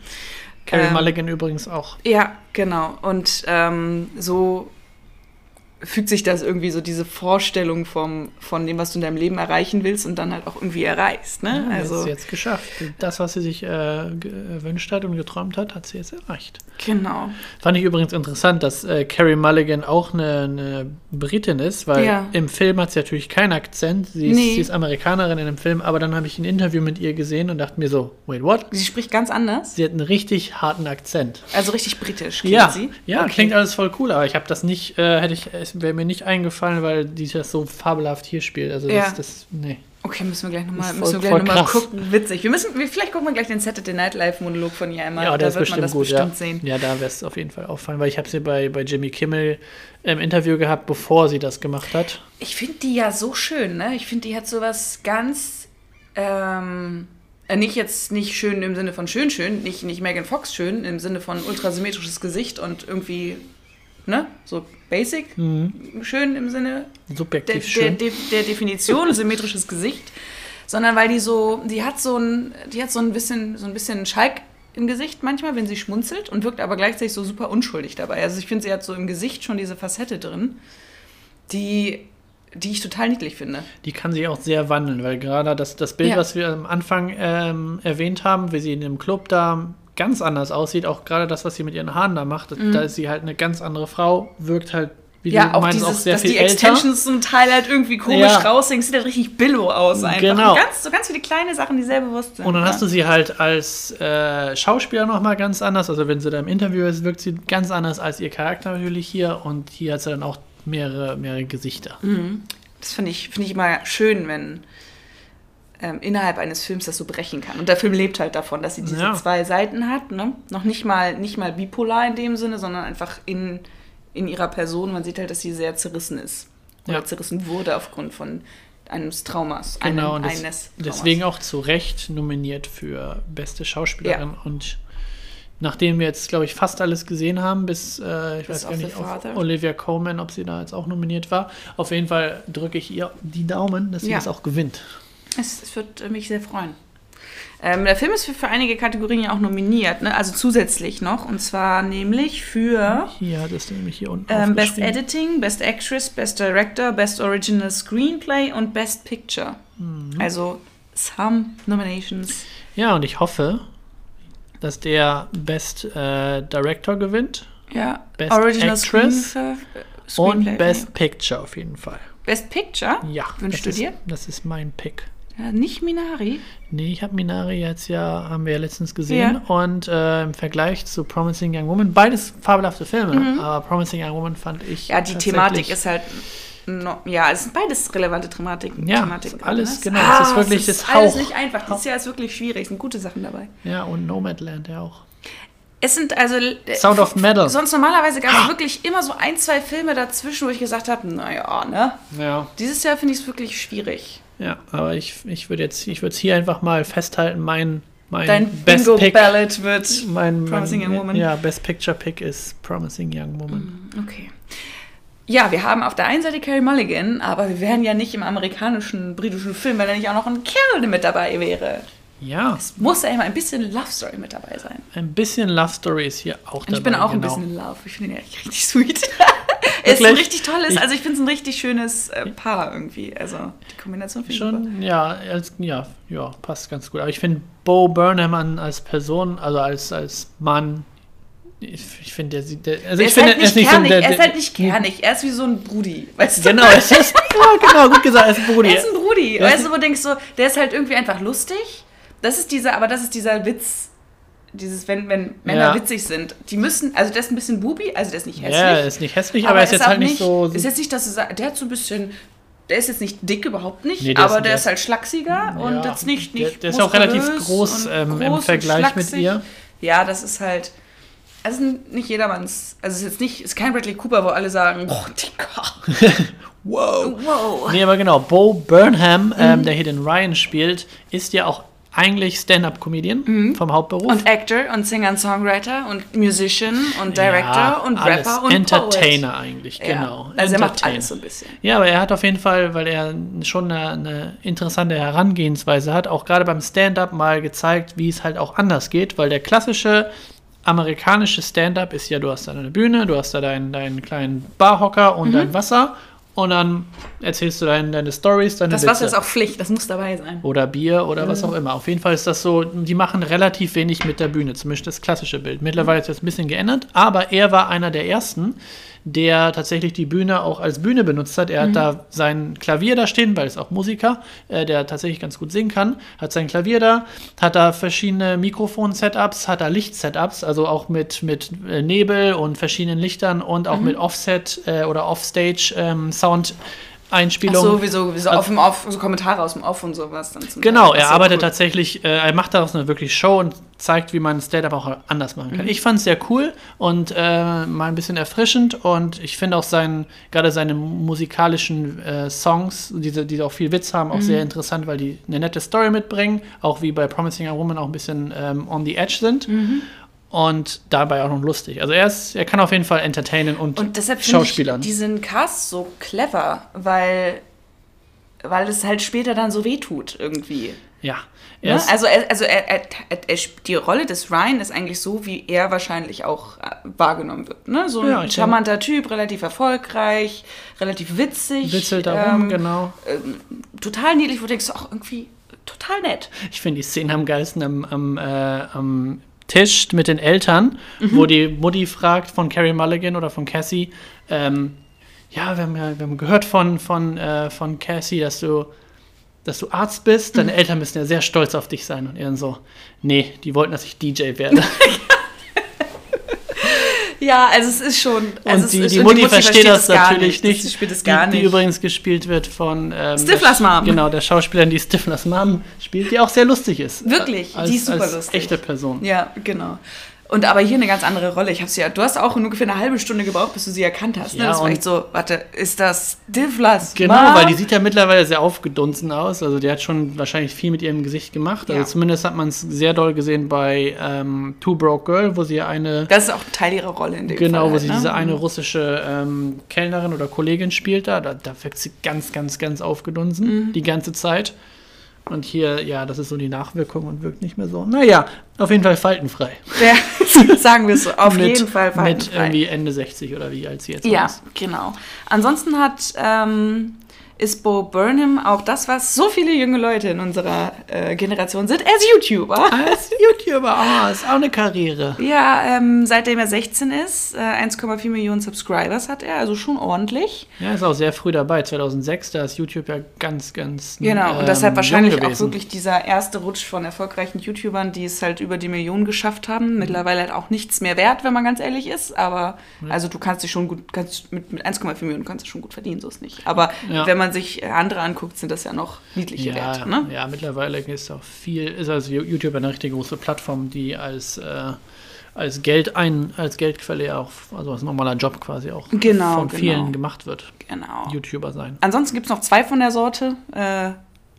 Carrie Ähm, Mulligan übrigens auch. Ja, genau. Und ähm, so fügt sich das irgendwie so diese Vorstellung vom, von dem, was du in deinem Leben erreichen willst und dann halt auch irgendwie erreichst. Ne? Ja, also, also jetzt geschafft. Das, was sie sich äh, gewünscht hat und geträumt hat, hat sie jetzt erreicht. genau. Fand ich übrigens interessant, dass äh, Carrie Mulligan auch eine, eine Britin ist, weil Ja. im Film hat sie natürlich keinen Akzent. Sie ist, Nee. sie ist Amerikanerin in dem Film, aber dann habe ich ein Interview mit ihr gesehen und dachte mir so, wait, what? Sie spricht ganz anders. Sie hat einen richtig harten Akzent. Also richtig britisch, klingt Ja, sie. ja Okay. klingt alles voll cool, aber ich habe das nicht, äh, hätte ich, es wäre mir nicht eingefallen, weil die das so fabelhaft hier spielt. Also Ja. das, das, nee. Okay, müssen wir gleich nochmal Ist müssen wir voll- gleich noch mal gucken. Witzig. Wir müssen, wir, vielleicht gucken wir gleich den Saturday Night Live Monolog von ihr einmal. Ja, da wird man bestimmt das gut, bestimmt ja. sehen. Ja, da wäre es auf jeden Fall auffallen, weil ich habe sie bei, bei Jimmy Kimmel im Interview gehabt, bevor sie das gemacht hat. Ich finde die ja so schön, ne? Ich finde, die hat sowas ganz, ähm, äh, nicht jetzt nicht schön im Sinne von schön, schön, nicht, nicht Megan Fox schön, im Sinne von ultrasymmetrisches Gesicht und irgendwie, ne? So basic, schön im Sinne der, Subjektiv der, der, der Definition [LAUGHS] symmetrisches Gesicht, sondern weil die so, die hat so ein, die hat so ein bisschen, so ein bisschen Schalk im Gesicht manchmal, wenn sie schmunzelt und wirkt aber gleichzeitig so super unschuldig dabei. Also ich finde, sie hat so im Gesicht schon diese Facette drin, die die ich total niedlich finde. Die kann sich auch sehr wandeln, weil gerade das, das Bild, Ja. was wir am Anfang ähm, erwähnt haben, wie sie in dem Club da ganz anders aussieht, auch gerade das, was sie mit ihren Haaren da macht, da ist sie halt eine ganz andere Frau, wirkt halt, wie Mhm. Ja, du auch meinst, dieses, auch sehr dass viel die älter. Extensions zum Teil halt irgendwie komisch Ja. raushängen. Sieht halt richtig billow aus einfach. Genau. Ganz, so ganz viele kleine Sachen, die sehr bewusst sind. Und dann ja. hast du sie halt als äh, Schauspieler nochmal ganz anders. Also wenn sie da im Interview ist, wirkt sie ganz anders als ihr Charakter natürlich hier. Und hier hat sie dann auch mehrere, mehrere Gesichter. Das finde ich, finde ich immer schön, wenn ähm, innerhalb eines Films das so brechen kann. Und der Film lebt halt davon, dass sie diese Ja. zwei Seiten hat. Ne? Noch nicht mal, nicht mal bipolar in dem Sinne, sondern einfach in, in ihrer Person. Man sieht halt, dass sie sehr zerrissen ist. Oder Ja. zerrissen wurde aufgrund von eines Traumas. Genau, einem, des, eines Traumas. deswegen auch zu Recht nominiert für beste Schauspielerin. Und nachdem wir jetzt, glaube ich, fast alles gesehen haben, bis, äh, ich Bis weiß gar nicht. Olivia Colman, ob sie da jetzt auch nominiert war. Auf jeden Fall drücke ich ihr die Daumen, dass sie Ja. das auch gewinnt. Es, es wird äh, mich sehr freuen. Ähm, der Film ist für, für einige Kategorien ja auch nominiert, ne? also zusätzlich noch. Und zwar nämlich für hat es nämlich hier unten ähm, Best. Editing, Best Actress, Best Director, Best Original Screenplay und Best Picture. Mhm. Also some nominations. Ja, und ich hoffe, dass der Best äh, Director gewinnt Ja, Best Original Actress Screenplay, Screenplay. und Best Picture auf jeden Fall. Best Picture? Ja, Wünschst das du dir? Ist, das ist mein Pick. Ja, nicht Minari. Nee, ich habe Minari jetzt ja, haben wir ja letztens gesehen. Und äh, im Vergleich zu Promising Young Woman, beides fabelhafte Filme, aber Promising Young Woman fand ich. Mhm. Ja, die Thematik ist halt. No, ja, es sind beides relevante Thematiken. Ja, Thematiken alles, drin, genau, Ah, es ist wirklich es ist das alles Hauch. nicht einfach. Dieses Jahr ist wirklich schwierig. Es sind gute Sachen dabei. Ja, und Nomadland ja auch. Es sind also. äh, Sound of Metal. Sonst normalerweise gab es Ah. wirklich immer so ein, zwei Filme dazwischen, wo ich gesagt habe, naja, ne? Ja. Dieses Jahr finde ich es wirklich schwierig. Ja, aber ich, ich würde jetzt, ich würde es hier einfach mal festhalten, mein, mein Dein Best Bingo Pick. Ballot wird. Mein, Promising mein, Young Woman. Ja, Best Picture Pick ist Promising Young Woman. Okay. Ja, wir haben auf der einen Seite Carey Mulligan, aber wir wären ja nicht im amerikanischen, britischen Film, wenn da nicht auch noch ein Kerl mit dabei wäre. Ja, Es muss ja immer ein bisschen Love Story mit dabei sein. ein bisschen Love Story ist hier auch Und dabei. ich bin auch ein genau. bisschen in Love. Ich finde ihn echt richtig sweet. [LAUGHS] er ist ein Wirklich? richtig tolles, also ich finde es ein richtig schönes äh, Paar irgendwie. Also die Kombination finde ich super. Schon, ja, als, ja, ja, passt ganz gut. Aber ich finde Bo Burnham an, als Person, also als, als Mann, ich, ich finde, der sieht, der, also Er ich ist, finde, halt nicht so kernig, der- er ist der- halt nicht kernig, er ist wie so ein Brudi. Weißt du? Genau, es ist, [LAUGHS] ja, genau, gut gesagt, er ist ein Brudi. Er ist ein Brudi. Er ist Weißt du, wo du denkst so, der ist halt irgendwie einfach lustig. Das ist dieser, aber das ist dieser Witz, dieses, wenn, wenn Männer Ja. witzig sind. Die müssen, also der ist ein bisschen Bubi, also der ist nicht hässlich. Ja, er ist nicht hässlich, aber, er ist jetzt halt nicht so. Ist jetzt nicht, dass du sagst, der hat so ein bisschen. Der ist jetzt nicht dick, überhaupt nicht, Nee, der ist- aber der, der ist ist- halt schlachsiger und Ja, jetzt nicht, der- nicht der ist auch relativ groß, und ähm, im groß und Vergleich mit ihr. Ja, das ist halt. Also nicht jedermanns. Also es ist jetzt nicht, es ist kein Bradley Cooper, wo alle sagen, boah, Dicker. [LAUGHS] Wow. Wow. Nee, aber genau, Bo Burnham, Mhm. ähm, der hier den Ryan spielt, ist ja auch eigentlich Stand-Up-Comedian vom Hauptberuf. Mhm. Und Actor und Singer und Songwriter und Musician und Director ja, und alles. Rapper und Entertainer eigentlich, Poet. genau. Ja. Also er macht alles so ein bisschen. Ja, aber er hat auf jeden Fall, weil er schon eine, eine interessante Herangehensweise hat, auch gerade beim Stand-up mal gezeigt, wie es halt auch anders geht, weil der klassische amerikanische Stand-up ist ja, du hast da eine Bühne, du hast da deinen, deinen kleinen Barhocker Mhm. und dein Wasser und dann erzählst du dein, deine Stories, deine Das Witze. Wasser ist auch Pflicht, das muss dabei sein. oder Bier oder was auch immer. Auf jeden Fall ist das so, die machen relativ wenig mit der Bühne, zumindest das klassische Bild. Mittlerweile ist das ein bisschen geändert, aber er war einer der ersten, der tatsächlich die Bühne auch als Bühne benutzt hat. Er hat da sein Klavier da stehen, weil es auch Musiker, äh, der tatsächlich ganz gut singen kann, hat sein Klavier da, hat da verschiedene Mikrofon-Setups, hat da Licht-Setups, also auch mit, mit äh, Nebel und verschiedenen Lichtern und auch mit Offset äh, oder Offstage ähm, Sound. Ach Einspielung. so, wie so, wie so, Also- auf dem Off, so Kommentare aus dem Off und sowas. Dann Genau, Teil. er arbeitet cool. tatsächlich, äh, er macht daraus eine wirklich Show und zeigt, wie man Stand-up auch anders machen Mhm. kann. Ich fand es sehr cool und äh, mal ein bisschen erfrischend und ich finde auch seinen, gerade seine musikalischen äh, Songs, diese, die auch viel Witz haben, auch Mhm. sehr interessant, weil die eine nette Story mitbringen, auch wie bei Promising a Woman auch ein bisschen ähm, on the edge sind. Mhm. Und dabei auch noch lustig. Also er ist, er kann auf jeden Fall entertainen und, Und deshalb finde ich Schauspielern. diesen Cast so clever, weil weil es halt später dann so wehtut irgendwie. Ja. Ne? Also, er, also er, er, er, die Rolle des Ryan ist eigentlich so, wie er wahrscheinlich auch äh, wahrgenommen wird. Ne? So ein Ja, charmanter Typ, relativ erfolgreich, relativ witzig. Witzelt da rum, ähm, genau. ähm, total niedlich, wo du denkst, auch irgendwie total nett. Ich finde die Szene am geilsten am, am, äh, am Tisch mit den Eltern, Mhm. wo die Mutti fragt von Carrie Mulligan oder von Cassie, ähm, ja, wir haben ja wir haben gehört von, von, äh, von Cassie, dass du, dass du Arzt bist. Mhm. Deine Eltern müssen ja sehr stolz auf dich sein. Und er so, nee, die wollten, dass ich DJ werde. [LAUGHS] Ja, also es ist schon. Also Und die, ist, die und Mutti versteht das gar natürlich nicht. Sie spielt es gar die, nicht. Die übrigens gespielt wird von ähm, Stiflers Mom. Genau, der Schauspielerin, die Stiflers Mom spielt, die auch sehr lustig ist. Wirklich, als, die ist super als lustig. echte Person. Ja, genau. Und aber hier eine ganz andere Rolle. Ich habe sie ja, du hast auch ungefähr eine halbe Stunde gebraucht, bis du sie erkannt hast. Ne? Ja, das war echt so, warte, ist das Stiflers Genau, Mom? weil die sieht ja mittlerweile sehr aufgedunsen aus. Also die hat schon wahrscheinlich viel mit ihrem Gesicht gemacht. Also Ja. zumindest hat man es sehr doll gesehen bei ähm, Two Broke Girl, wo sie eine Das ist auch Teil ihrer Rolle in dem Genau, Fall. wo sie ne? diese eine russische ähm, Kellnerin oder Kollegin spielt da. Da, da wirkt sie ganz, ganz, ganz aufgedunsen Mhm. die ganze Zeit. Und hier, ja, das ist so die Nachwirkung und wirkt nicht mehr so. Naja, auf jeden Fall faltenfrei. Ja, [LAUGHS] sagen wir es so. Auf mit, jeden Fall Mit faltenfrei. irgendwie Ende 60 oder wie alt sie jetzt Ja, ist. genau. Ansonsten hat ähm, ist Bo Burnham auch das, was so viele junge Leute in unserer äh, Generation sind. Ist YouTuber. Als YouTuber, ah, ist auch eine Karriere. Ja, ähm, seitdem er 16 ist, äh, 1,4 Millionen Subscribers hat er, also schon ordentlich. Ja, ist auch sehr früh dabei, 2006, da ist YouTube ja ganz, ganz Genau, und ähm, deshalb wahrscheinlich auch wirklich dieser erste Rutsch von erfolgreichen YouTubern, die es halt über die Millionen geschafft Mhm. haben. Mittlerweile halt auch nichts mehr wert, wenn man ganz ehrlich ist. Aber also du kannst dich schon gut, kannst mit, mit 1,4 Millionen kannst du schon gut verdienen, so ist nicht. Aber Ja. wenn man sich äh, andere anguckt, sind das ja noch niedliche ja, Werte. Ne? ja, mittlerweile ist auch viel, ist also YouTube eine richtig große Plattform, die als, äh, als Geld ein, als Geldquelle auch, also als normaler Job quasi auch Genau, von vielen genau. gemacht wird. Genau. YouTuber sein. Ansonsten gibt es noch zwei von der Sorte. Äh,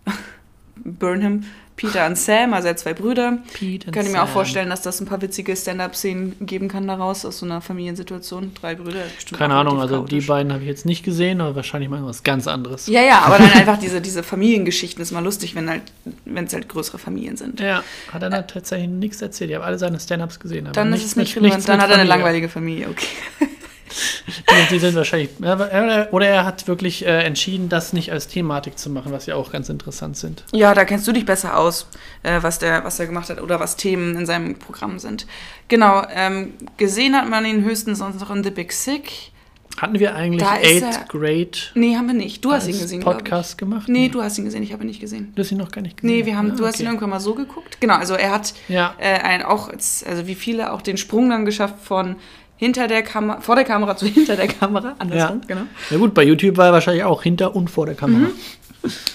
[LAUGHS] Burnham, Peter und Sam, also er hat zwei Brüder. Pete Könnte ich mir auch vorstellen, dass das ein paar witzige Stand-up-Szenen geben kann daraus, aus so einer Familiensituation. Drei Brüder. Keine Ahnung, also die chaotisch. beiden habe ich jetzt nicht gesehen, aber wahrscheinlich mal was ganz anderes. Ja, ja, aber dann [LAUGHS] einfach diese, diese Familiengeschichten ist mal lustig, wenn halt, wenn es halt größere Familien sind. Ja, hat er da tatsächlich nichts erzählt. Ich habe alle seine Stand-Ups gesehen. Aber Dann ist es nicht mit- relevant, dann hat er eine langweilige Familie, okay. Die, die sind wahrscheinlich. Oder, er hat wirklich äh, entschieden, das nicht als Thematik zu machen, was ja auch ganz interessant sind. Ja, da kennst du dich besser aus, äh, was, der, was er gemacht hat oder was Themen in seinem Programm sind. Genau, ähm, gesehen hat man ihn höchstens sonst noch in The Big Sick. Hatten wir eigentlich Da Eighth Grade Nee, haben wir nicht. Du hast ihn gesehen, Podcast gemacht? Nee, du hast ihn gesehen, ich habe ihn nicht gesehen. Du hast ihn noch gar nicht gesehen. Nee, wir haben, Ah, du hast ihn okay. irgendwann mal so geguckt. Genau, also er hat Ja. äh, ein, auch, als- also wie viele, auch den Sprung dann geschafft von hinter der Kamera, vor der Kamera zu [LAUGHS] hinter der Kamera, andersrum, Ja. genau. Ja gut, bei YouTube war er wahrscheinlich auch hinter und vor der Kamera. Mhm.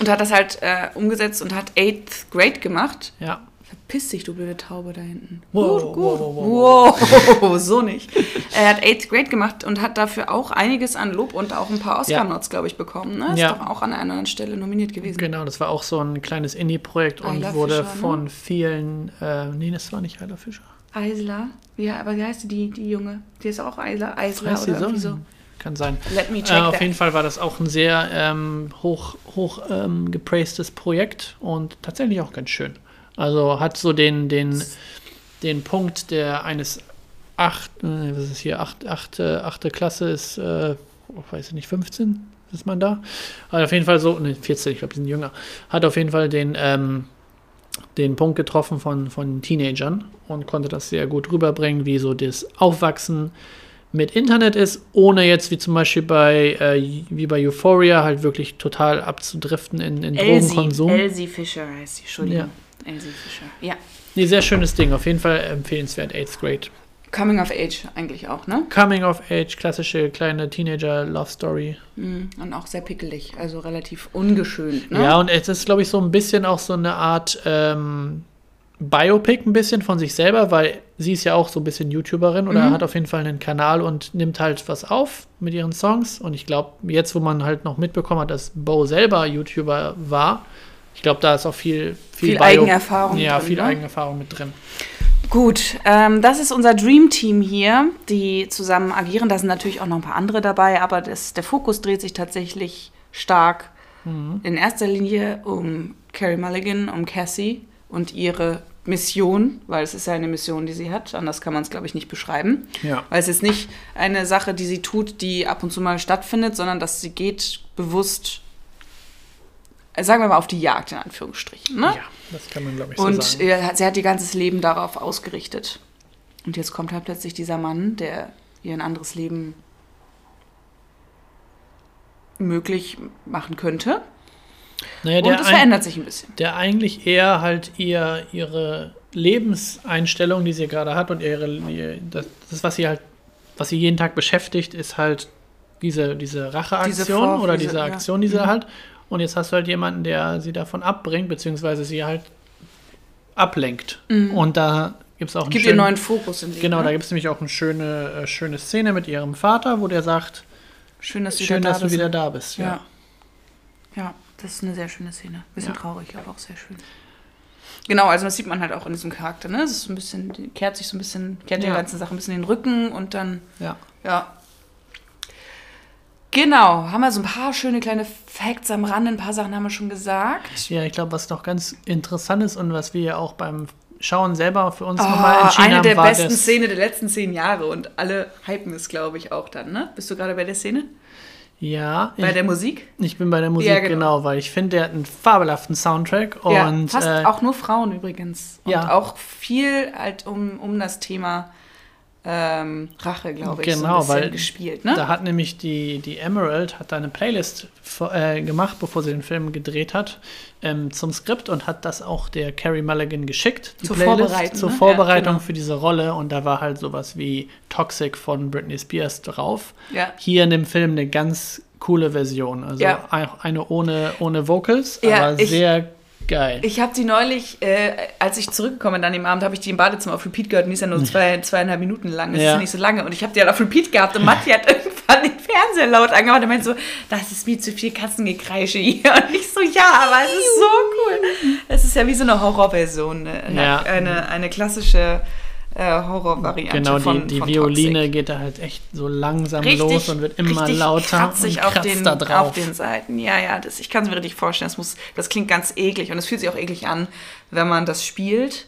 Und hat das halt äh, umgesetzt und hat Eighth Grade gemacht. Ja. Verpiss dich, du blöde Taube da hinten. Wow, gut, gut. wow, wow, Wow, [LAUGHS] so nicht. Er hat Eighth Grade gemacht und hat dafür auch einiges an Lob und auch ein paar Oscar-Nots, glaube ich, bekommen. Ne? Ist Ja. doch auch an einer anderen Stelle nominiert gewesen. Genau, das war auch so ein kleines Indie-Projekt und wurde Fischer, ne? von vielen. Äh, nee, das war nicht Ayla Fischer. Eisler. Ja, aber wie heißt die, die, Junge? Die ist auch Eisler, Eisler Heißt oder so? irgendwie so. Kann sein. Let me check Äh, auf that. jeden Fall war das auch ein sehr ähm, hoch, hoch ähm, gepraistes Projekt und tatsächlich auch ganz schön. Also hat so den, den, den Punkt, der eines acht, äh, was ist hier, acht, achte, achte Klasse ist, äh, weiß ich nicht, 15 ist man da? Hat auf jeden Fall so, ne, 14, ich glaube, die sind jünger. Hat auf jeden Fall den, ähm, den Punkt getroffen von, von Teenagern und konnte das sehr gut rüberbringen, wie so das Aufwachsen mit Internet ist, ohne jetzt wie zum Beispiel bei, äh, wie bei Euphoria halt wirklich total abzudriften in, in Drogenkonsum. Elsie Fischer heißt sie, Entschuldigung. Elsie Fischer. Ja. Nee, sehr schönes Ding, auf jeden Fall empfehlenswert, 8th Grade. Coming of Age eigentlich auch, ne? Coming of Age, klassische kleine Teenager-Love-Story. Mhm. Und auch sehr pickelig, also relativ ungeschönt, ne? Ja, und es ist, glaube ich, so ein bisschen auch so eine Art ähm, Biopic ein bisschen von sich selber, weil sie ist ja auch so ein bisschen YouTuberin oder Mhm. hat auf jeden Fall einen Kanal und nimmt halt was auf mit ihren Songs. Und ich glaube, jetzt, wo man halt noch mitbekommen hat, dass Bo selber YouTuber war, ich glaube, da ist auch viel, viel, Viel Eigenerfahrung Ja, drin, viel ne? Eigenerfahrung mit drin. Gut, ähm, das ist unser Dream Team hier, die zusammen agieren. Da sind natürlich auch noch ein paar andere dabei, aber das, der Fokus dreht sich tatsächlich stark Mhm. In erster Linie um Carrie Mulligan, um Cassie und ihre Mission, weil es ist ja eine Mission, die sie hat. Anders kann man es, glaube ich, nicht beschreiben. Ja. Weil es ist nicht eine Sache, die sie tut, die ab und zu mal stattfindet, sondern dass sie geht bewusst, sagen wir mal, auf die Jagd, in Anführungsstrichen. Ne? Ja, das kann man, glaube ich, so Und sagen. äh, sie hat ihr ganzes Leben darauf ausgerichtet. Und jetzt kommt halt plötzlich dieser Mann, der ihr ein anderes Leben möglich machen könnte. Naja, Und es verändert sich ein bisschen. der eigentlich eher halt ihr, ihre Lebenseinstellung, die sie gerade hat und ihre, ihr, das, das, was sie halt, was sie jeden Tag beschäftigt, ist halt diese, diese Racheaktion Diese oder diese- ja. Aktion, die sie Mhm. halt. Und jetzt hast du halt jemanden, der sie davon abbringt, beziehungsweise sie halt ablenkt. Und da gibt es auch einen Gibt ihr schönen, neuen Fokus im Leben. Genau, da ne? gibt es nämlich auch eine schöne, äh, schöne Szene mit ihrem Vater, wo der sagt, Schön, dass du schön, wieder dass da du bist. wieder da bist. Ja. ja, das ist eine sehr schöne Szene. Bisschen Ja. traurig, aber auch sehr schön. Genau, also das sieht man halt auch in diesem Charakter, ne? Es ist ein bisschen, kehrt sich so ein bisschen, kehrt der Ja. ganzen Sache ein bisschen in den Rücken und dann, ja. ja. Genau, haben wir so ein paar schöne kleine Facts am Rande, ein paar Sachen haben wir schon gesagt. Ja, ich glaube, was noch ganz interessant ist und was wir ja auch beim Schauen selber für uns Oh, nochmal entschieden eine haben, der war besten das, Szenen der letzten zehn Jahre und alle hypen es, glaube ich, auch dann, ne? Bist du gerade bei der Szene? Ja, Bei ich, der Musik? ich bin bei der Musik, Ja, genau. genau. weil ich finde, der hat einen fabelhaften Soundtrack ja, und fast äh, auch nur Frauen übrigens. Und Ja. auch viel halt um, um das Thema ähm, Rache, glaube ich, so Genau, bisschen weil gespielt. Ne? da hat nämlich die, die Emerald hat da eine Playlist äh, gemacht, bevor sie den Film gedreht hat, ähm, zum Skript und hat das auch der Carrie Mulligan geschickt, die Zur Playlist, Vorbereitung, zur ne? Vorbereitung Ja, genau. für diese Rolle und da war halt sowas wie Toxic von Britney Spears drauf. Ja. Hier in dem Film eine ganz coole Version, also Ja. ein- eine ohne, ohne Vocals, Ja, aber sehr geil. Ich habe die neulich, äh, als ich zurückgekommen bin an dem Abend, habe ich die im Badezimmer auf Repeat gehört und die ist ja nur zwei, zweieinhalb Minuten lang. Das ist Ja. ja nicht so lange. Und ich habe die halt auf Repeat gehabt und Matti hat [LAUGHS] irgendwann den Fernseher laut angemacht und meinte so, das ist mir zu viel Katzengekreische hier. Und ich so, ja, aber es ist so cool. Es ist ja wie so eine Horrorversion, ne? Ja. eine, eine klassische äh, Horrorvariante Genau, von, die, die von Violine Toxic. geht da halt echt so langsam Richtig, los und wird immer lauter und auf kratzt den, da drauf. auf den Seiten. Ja, ja, das, ich kann es mir richtig vorstellen. Das, muss, das klingt ganz eklig und es fühlt sich auch eklig an, wenn man das spielt.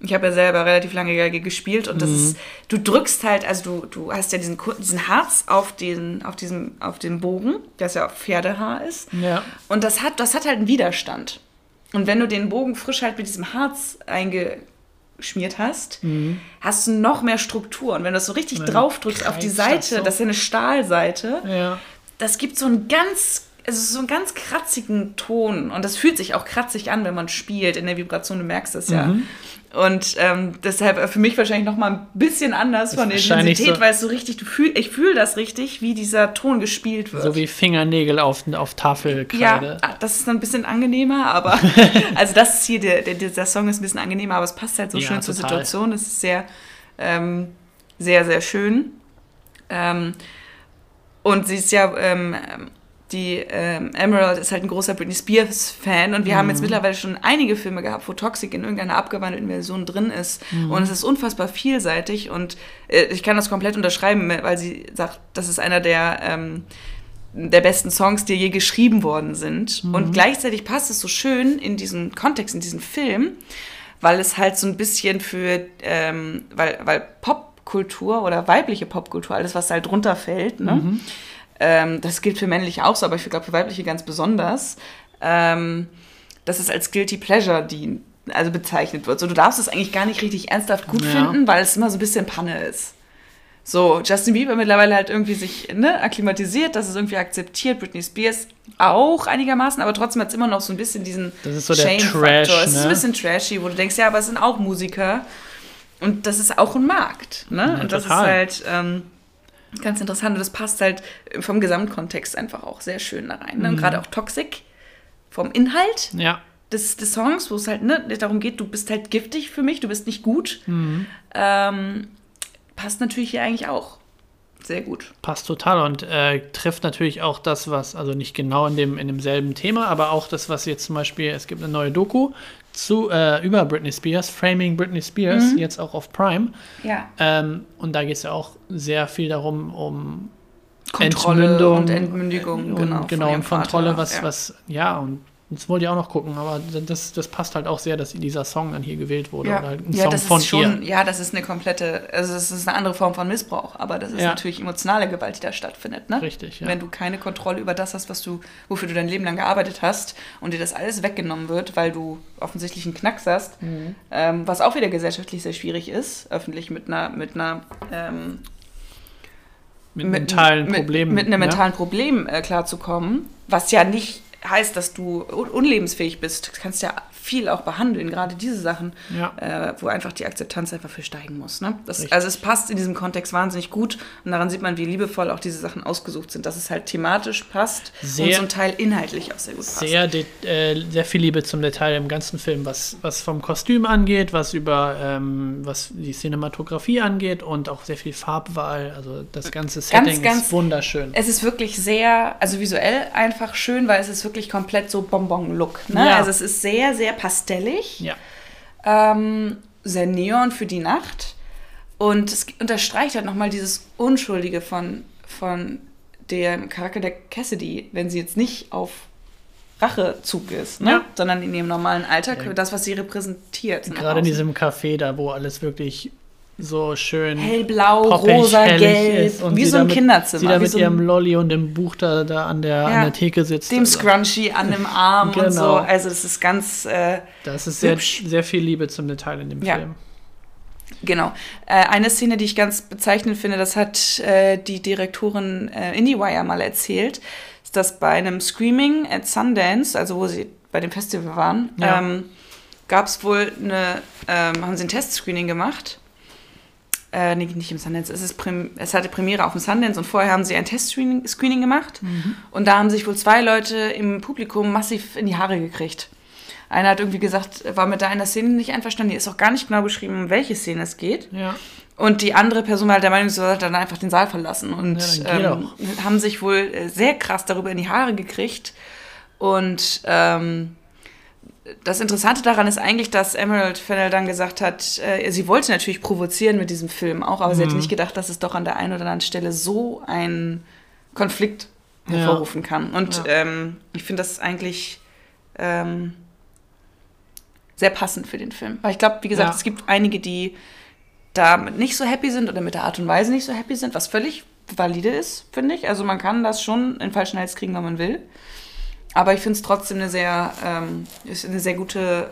Ich habe ja selber relativ lange Geige gespielt und das Mhm. ist, du drückst halt, also du, du hast ja diesen, diesen Harz auf den, auf diesem, auf den Bogen, das ja Pferdehaar ist. ja. Und das hat, das hat halt einen Widerstand. Und wenn du den Bogen frisch halt mit diesem Harz eingeschmiert hast, hast du noch mehr Struktur. Und wenn du das so richtig Mhm. Ja, drauf drückst auf die kreist das Seite, so. das ist ja eine Stahlseite, ja. das gibt so einen ganz, also so einen ganz kratzigen Ton. Und das fühlt sich auch kratzig an, wenn man spielt. In der Vibration, du merkst das ja. Mhm. Und ähm, deshalb äh, für mich wahrscheinlich noch mal ein bisschen anders von der Intensität, so- weil es so richtig, du fühl, ich fühle das richtig, wie dieser Ton gespielt wird. So wie Fingernägel auf, auf Ja, Tafelkreide. ah, das ist dann ein bisschen angenehmer, aber [LAUGHS] also das ist hier, der, der, dieser Song ist ein bisschen angenehmer, aber es passt halt so Ja, schön zur total. Situation. Es ist sehr, ähm, sehr, sehr schön. Ähm, und sie ist ja, ähm, die ähm, Emerald ist halt ein großer Britney Spears-Fan und wir haben Mhm. jetzt mittlerweile schon einige Filme gehabt, wo Toxic in irgendeiner abgewandelten Version drin ist. Mhm. Und es ist unfassbar vielseitig und äh, ich kann das komplett unterschreiben, weil sie sagt, das ist einer der ähm, der besten Songs, die je geschrieben worden sind. Und gleichzeitig passt es so schön in diesen Kontext, in diesen Film, weil es halt so ein bisschen für, ähm, weil, weil Popkultur oder weibliche Popkultur, alles, was halt drunter fällt, ne? Ähm, das gilt für männliche auch so, aber ich glaube für weibliche ganz besonders, ähm, dass es als Guilty Pleasure dient, also bezeichnet wird. So, du darfst es eigentlich gar nicht richtig ernsthaft gut Ja. finden, weil es immer so ein bisschen Panne ist. So, Justin Bieber mittlerweile halt irgendwie sich ne, akklimatisiert, dass es irgendwie akzeptiert, Britney Spears auch einigermaßen, aber trotzdem hat es immer noch so ein bisschen diesen Das ist so der. Trash, Es ist ein ne? bisschen trashy, wo du denkst, ja, aber es sind auch Musiker und das ist auch ein Markt. Ne? Ja, und das total. ist halt ähm, ganz interessant und das passt halt vom Gesamtkontext einfach auch sehr schön da rein. Mhm. Ne? Und gerade auch Toxic vom Inhalt Ja. des, des Songs, wo es halt ne, darum geht, du bist halt giftig für mich, du bist nicht gut, Mhm. ähm, passt natürlich hier eigentlich auch sehr gut. Passt total und äh, trifft natürlich auch das, was, also nicht genau in, dem, in demselben Thema, aber auch das, was jetzt zum Beispiel, es gibt eine neue Doku zu, äh, über Britney Spears, Framing Britney Spears, Mhm. jetzt auch auf Prime. Ja. Ähm, und da geht es ja auch sehr viel darum, um Kontrolle Entmündung und Entmündigung, und, genau. von genau ihrem und Kontrolle, Vater, was, ja. was, ja, und das wollte ich auch noch gucken, aber das, das passt halt auch sehr, dass dieser Song dann hier gewählt wurde. Ja, Oder halt ein ja Song das von ist schon, ihr. ja, das ist eine komplette, also es ist eine andere Form von Missbrauch, aber das ist Ja. natürlich emotionale Gewalt, die da stattfindet, ne? Richtig, ja. Wenn du keine Kontrolle über das hast, was du, wofür du dein Leben lang gearbeitet hast und dir das alles weggenommen wird, weil du offensichtlich einen Knacks hast, Mhm. ähm, was auch wieder gesellschaftlich sehr schwierig ist, öffentlich mit einer, mit einer ähm, Mit, mentalen mit, Problemen. Mit einem ja? mentalen Problem äh, klarzukommen, was ja nicht heißt, dass du un unlebensfähig bist. Du kannst ja viel auch behandeln, gerade diese Sachen, Ja. äh, wo einfach die Akzeptanz einfach für steigen muss. Ne? Das, also es passt in diesem Kontext wahnsinnig gut und daran sieht man, wie liebevoll auch diese Sachen ausgesucht sind, dass es halt thematisch passt und Sehr- zum Teil inhaltlich auch sehr gut passt. Sehr, äh, sehr viel Liebe zum Detail im ganzen Film, was, was vom Kostüm angeht, was über ähm, was die Cinematografie angeht und auch sehr viel Farbwahl. Also das ganze Setting ganz- ist wunderschön. Es ist wirklich sehr, also visuell einfach schön, weil es ist wirklich komplett so Bonbon-Look. Ne? Ja. Also es ist sehr, sehr pastellig. Ja, ähm, sehr neon für die Nacht. Und es unterstreicht halt nochmal dieses Unschuldige von, von dem Charakter der Cassidy, wenn sie jetzt nicht auf Rachezug ist, ne? Ja. sondern in ihrem normalen Alltag, Ja. das, was sie repräsentiert. nach gerade in diesem Café da, wo alles wirklich so schön hellblau, poppig, rosa, gelb, und wie so ein mit- Kinderzimmer. Sie da mit so ihrem ein, Lolli und dem Buch da, da an, der, Ja, an der Theke sitzt. dem Also, Scrunchie an dem Arm [LAUGHS] und Genau. so. Also es ist ganz, äh, das ist sehr, sehr viel Liebe zum Detail in dem Ja. Film. Genau. Äh, eine Szene, die ich ganz bezeichnend finde, das hat äh, die Direktorin äh, IndieWire mal erzählt, ist, dass bei einem Screaming at Sundance, also wo sie bei dem Festival waren, Ja. ähm, gab es wohl eine, ähm, haben sie ein Testscreening gemacht. Äh, nee, nicht im Sundance, es, ist es hatte Premiere auf dem Sundance und vorher haben sie ein Testscreening Screening gemacht. Und da haben sich wohl zwei Leute im Publikum massiv in die Haare gekriegt. Einer hat irgendwie gesagt, war mit da einer Szene nicht einverstanden. Hier ist auch gar nicht genau beschrieben, um welche Szene es geht. Ja, Und die andere Person war halt der Meinung, sie sollte dann einfach den Saal verlassen. Und Ja, ähm, haben sich wohl äh, sehr krass darüber in die Haare gekriegt. Und ähm, das Interessante daran ist eigentlich, dass Emerald Fennell dann gesagt hat, äh, sie wollte natürlich provozieren mit diesem Film auch, aber sie Mhm. hätte nicht gedacht, dass es doch an der einen oder anderen Stelle so einen Konflikt Ja. hervorrufen kann. Und Ja. ähm, ich finde das eigentlich ähm, sehr passend für den Film. Weil ich glaube, wie gesagt, Ja. es gibt einige, die damit nicht so happy sind oder mit der Art und Weise nicht so happy sind, was völlig valide ist, finde ich. Also man kann das schon in falschen Hals kriegen, wenn man will. Aber ich finde es trotzdem eine sehr, ähm, ist eine sehr gute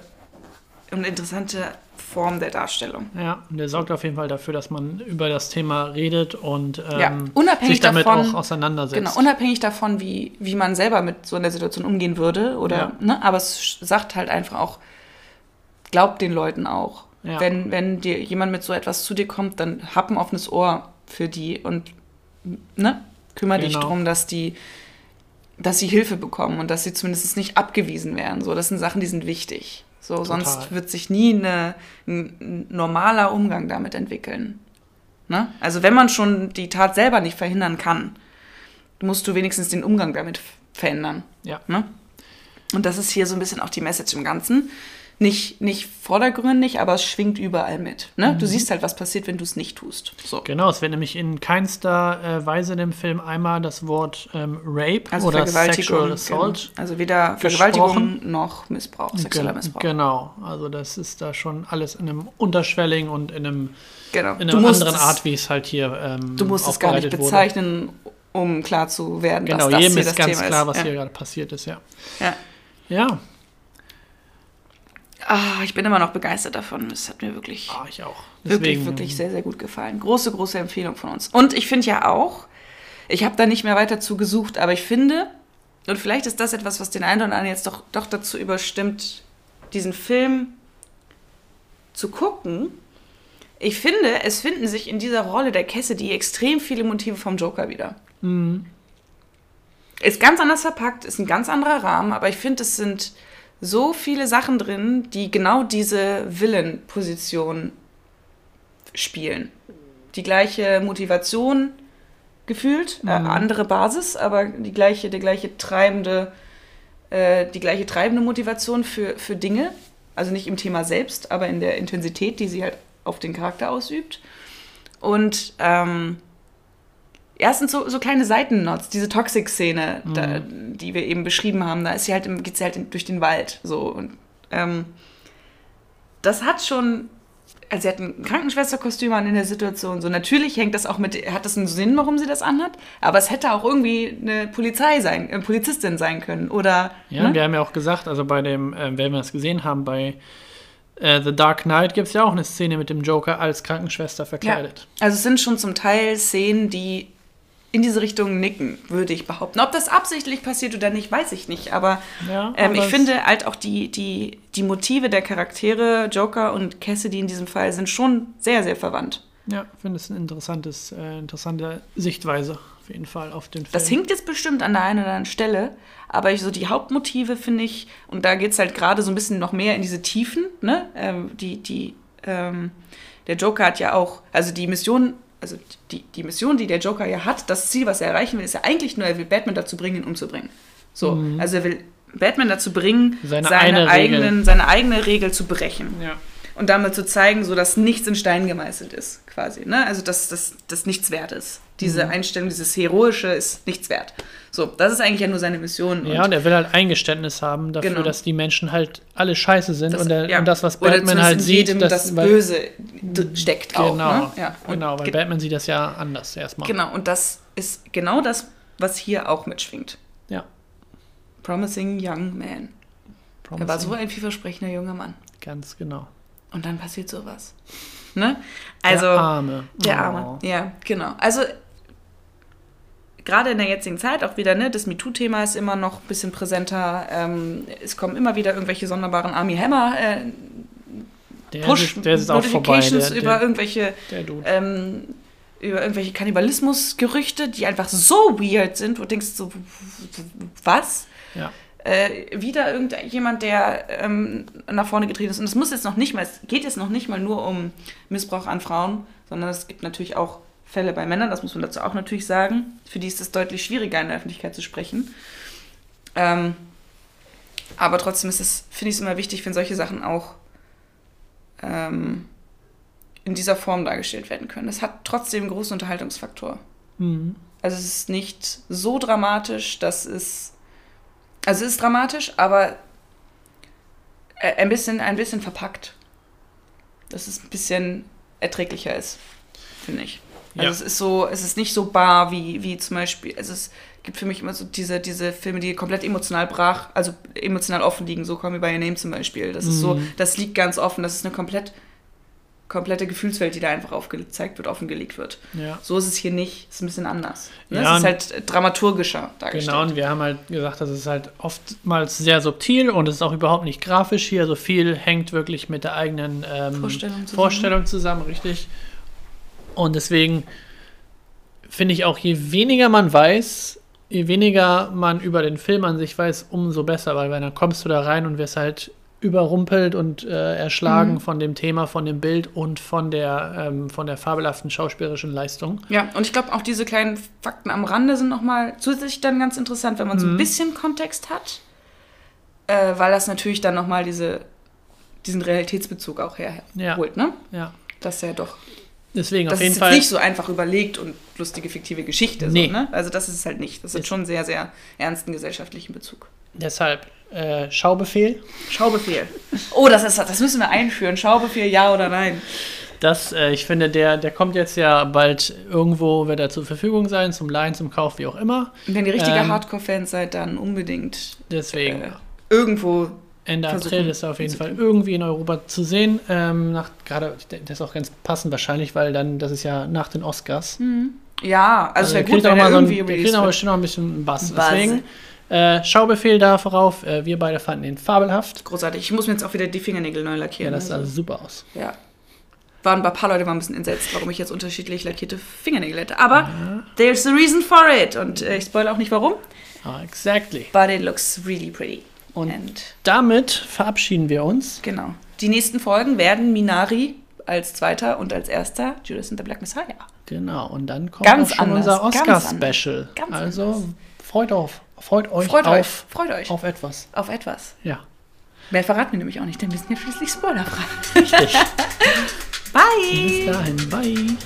und interessante Form der Darstellung. ja, und der sorgt auf jeden Fall dafür, dass man über das Thema redet und ähm, Ja, unabhängig sich damit davon- auch auseinandersetzt. Genau, unabhängig davon, wie, wie man selber mit so einer Situation umgehen würde. Oder, Ja. ne, aber es sagt halt einfach auch, glaubt den Leuten auch. Ja. Wenn, wenn dir jemand mit so etwas zu dir kommt, dann hab ein offenes Ohr für die und ne, kümmere dich Genau. darum, dass die, dass sie Hilfe bekommen und dass sie zumindest nicht abgewiesen werden. So, das sind Sachen, die sind wichtig. So, sonst wird sich nie eine, ein, normaler Umgang damit entwickeln. Ne? Also wenn man schon die Tat selber nicht verhindern kann, musst du wenigstens den Umgang damit verändern. Ja. Ne? Und das ist hier so ein bisschen auch die Message im Ganzen. Nicht, nicht vordergründig, aber es schwingt überall mit. Ne? Mhm. Du siehst halt, was passiert, wenn du es nicht tust. So. Genau, es wird nämlich in keinster äh, Weise in dem Film einmal das Wort ähm, Rape Also oder. Sexual Assault. Genau. Also weder. Vergewaltigung noch Missbrauch, sexueller Ge- Missbrauch. Genau, also das ist da schon alles in einem unterschwelligen und in, einem, Genau. in einer anderen Art, wie es halt hier ähm, Du musst es gar nicht aufbereitet wurde. bezeichnen, um klar zu werden, Genau, dass das jedem hier ist das ganz Thema klar, ist. was ja. hier gerade passiert ist, ja. Ja. Ja, Ah, ich bin immer noch begeistert davon. Es hat mir wirklich, ah, ich auch. wirklich, wirklich sehr, sehr gut gefallen. Große, große Empfehlung von uns. Und ich finde ja auch, ich habe da nicht mehr weiter zu gesucht, aber ich finde, und vielleicht ist das etwas, was den einen oder anderen jetzt doch, doch dazu überstimmt, diesen Film zu gucken. Ich finde, es finden sich in dieser Rolle der Cassidy extrem viele Motive vom Joker wieder. Mhm. Ist ganz anders verpackt, ist ein ganz anderer Rahmen, aber ich finde, es sind so viele Sachen drin, die genau diese Villain-Position spielen. Die gleiche Motivation gefühlt, äh, andere Basis, aber die gleiche, die gleiche treibende, äh, die gleiche treibende Motivation für, für Dinge. Also nicht im Thema selbst, aber in der Intensität, die sie halt auf den Charakter ausübt. Und ähm, Erstens so, so kleine Seitennots, diese Toxic-Szene, da, die wir eben beschrieben haben, da ist sie halt, im- geht sie halt durch den Wald. So. Und, ähm, das hat schon. Also sie hat ein Krankenschwesterkostüm an in der Situation. So natürlich hängt das auch mit, hat das einen Sinn, warum sie das anhat. Aber es hätte auch irgendwie eine Polizei sein, eine Polizistin sein können oder. Ja, ne? wir haben ja auch gesagt, also bei dem, äh, wenn wir es gesehen haben, bei äh, The Dark Knight gibt es ja auch eine Szene mit dem Joker als Krankenschwester verkleidet. Also es sind schon zum Teil Szenen, die in diese Richtung nicken, würde ich behaupten. Ob das absichtlich passiert oder nicht, weiß ich nicht. Aber, Ja, ähm, aber ich finde halt auch die, die, die Motive der Charaktere, Joker und Cassidy in diesem Fall, sind schon sehr, sehr verwandt. Ja, ich finde es eine interessantes, äh, interessante Sichtweise auf jeden Fall auf den Film. Das hinkt jetzt bestimmt an der einen oder anderen Stelle, aber ich, so die Hauptmotive finde ich, und da geht es halt gerade so ein bisschen noch mehr in diese Tiefen, ne? Ähm, die, die, ähm, der Joker hat ja auch, also die Mission, also die, die Mission, die der Joker ja hat, das Ziel, was er erreichen will, ist ja eigentlich nur, er will Batman dazu bringen, ihn umzubringen. So, also er will Batman dazu bringen, Mhm. Seine seine, eine Regel. eigenen, seine eigene Regel zu brechen Ja. und damit zu zeigen, so dass nichts in Stein gemeißelt ist, quasi. Ne? Also dass das nichts wert ist. Diese Einstellung, dieses Heroische ist nichts wert. So, das ist eigentlich ja nur seine Mission. Ja, und er will halt Eingeständnis haben dafür, Genau. dass die Menschen halt alle scheiße sind das, und, der, ja. und das, was Batman halt sieht, jedem das weil- Böse steckt auch. Genau, Ne? Ja. Und genau, weil ge- Batman sieht das ja anders erstmal. genau, und das ist genau das, was hier auch mitschwingt. Ja. Promising Young Man. Er war Promising. so ein vielversprechender junger Mann. Ganz genau. Und dann passiert sowas. Ne? Also, der Arme. Der Oh. Arme. Ja, genau. Also gerade in der jetzigen Zeit auch wieder, ne, das MeToo-Thema ist immer noch ein bisschen präsenter. Ähm, es kommen immer wieder irgendwelche sonderbaren Army Hammer äh, Der, Push ist, der ist auch vorbei. Notifications Der, über der, irgendwelche der ähm, über irgendwelche Kannibalismus-Gerüchte, die einfach so weird sind, wo du denkst so, was? ja. äh, wieder irgendjemand, der ähm, nach vorne getreten ist. Und es muss jetzt noch nicht mal, es geht jetzt noch nicht mal nur um Missbrauch an Frauen, sondern es gibt natürlich auch Fälle bei Männern, das muss man dazu auch natürlich sagen. Für die ist es deutlich schwieriger, in der Öffentlichkeit zu sprechen. Ähm, aber trotzdem ist es, finde ich es immer wichtig, wenn solche Sachen auch ähm, in dieser Form dargestellt werden können. Das hat trotzdem einen großen Unterhaltungsfaktor. Mhm. Also es ist nicht so dramatisch, dass es. Also es ist dramatisch, aber äh, ein bisschen, ein bisschen verpackt. Dass es ein bisschen erträglicher ist, finde ich. Also Ja. es ist so, es ist nicht so bar wie, wie zum Beispiel, also es gibt für mich immer so diese, diese Filme, die komplett emotional brach, also emotional offen liegen, so Call Me By Your Name zum Beispiel. Das ist so, Mhm. das liegt ganz offen, das ist eine komplett, komplette Gefühlswelt, die da einfach aufgezeigt wird, offengelegt wird. ja. So ist es hier nicht. Es ist ein bisschen anders. Ne? Ja, es ist halt dramaturgischer dargestellt. Genau, und wir haben halt gesagt, das ist halt oftmals sehr subtil und es ist auch überhaupt nicht grafisch hier. So viel hängt wirklich mit der eigenen ähm, Vorstellung zusammen. Vorstellung zusammen, richtig. Und deswegen finde ich auch, je weniger man weiß, je weniger man über den Film an sich weiß, umso besser, weil dann kommst du da rein und wirst halt überrumpelt und äh, erschlagen Mhm. von dem Thema, von dem Bild und von der, ähm, von der fabelhaften schauspielerischen Leistung. Ja, und ich glaube auch diese kleinen Fakten am Rande sind nochmal zusätzlich dann ganz interessant, wenn man so ein Mhm. bisschen Kontext hat. Äh, weil das natürlich dann nochmal diese, diesen Realitätsbezug auch herholt, Ja. ne? Ja. Das ist ja doch. Deswegen Das auf jeden ist Fall. nicht so einfach überlegt und lustige fiktive Geschichte. Nee. So, ne? Also das ist es halt nicht. Das hat Ist- schon sehr, sehr ernsten gesellschaftlichen Bezug. Deshalb äh, Schaubefehl. Schaubefehl. Oh, das, ist, das müssen wir einführen. Schaubefehl, ja oder nein? Das, äh, ich finde, der, der kommt jetzt ja bald irgendwo, wird er zur Verfügung sein, zum Leihen, zum Kauf, wie auch immer. Und wenn ihr richtige Ähm, Hardcore-Fans seid, dann unbedingt Deswegen, äh, irgendwo. Ende versuchen April ist er auf jeden Fall irgendwie in Europa zu sehen. Ähm, nach, gerade, das ist auch ganz passend wahrscheinlich, weil dann, das ist ja nach den Oscars. Ja, also, der wäre gut, wenn mal er so ein, irgendwie der kriegt released aber bestimmt noch ein bisschen Bass. Buzz. Deswegen, äh, Schaubefehl da vorauf. Äh, wir beide fanden ihn fabelhaft. Großartig. Ich muss mir jetzt auch wieder die Fingernägel neu Ja, lackieren. das sah also, super aus. ja. Waren ein paar Leute waren ein bisschen entsetzt, warum ich jetzt unterschiedlich lackierte Fingernägel hätte. Aber there's a reason for it. Und äh, ich spoilere auch nicht warum. Ah, exactly. But it looks really pretty. Und And damit verabschieden wir uns. genau. Die nächsten Folgen werden Minari als zweiter und als erster Judas and the Black Messiah. Genau, und dann kommt Ganz auch schon anders, unser Oscar-Special. Also anders. freut auf, freut euch Freut euch, auf, freut euch auf, auf etwas. etwas. Ja, Mehr verraten wir nämlich auch nicht, denn wir sind ja schließlich spoilerfrei. richtig. [LAUGHS] Bye! Bis dahin, bye.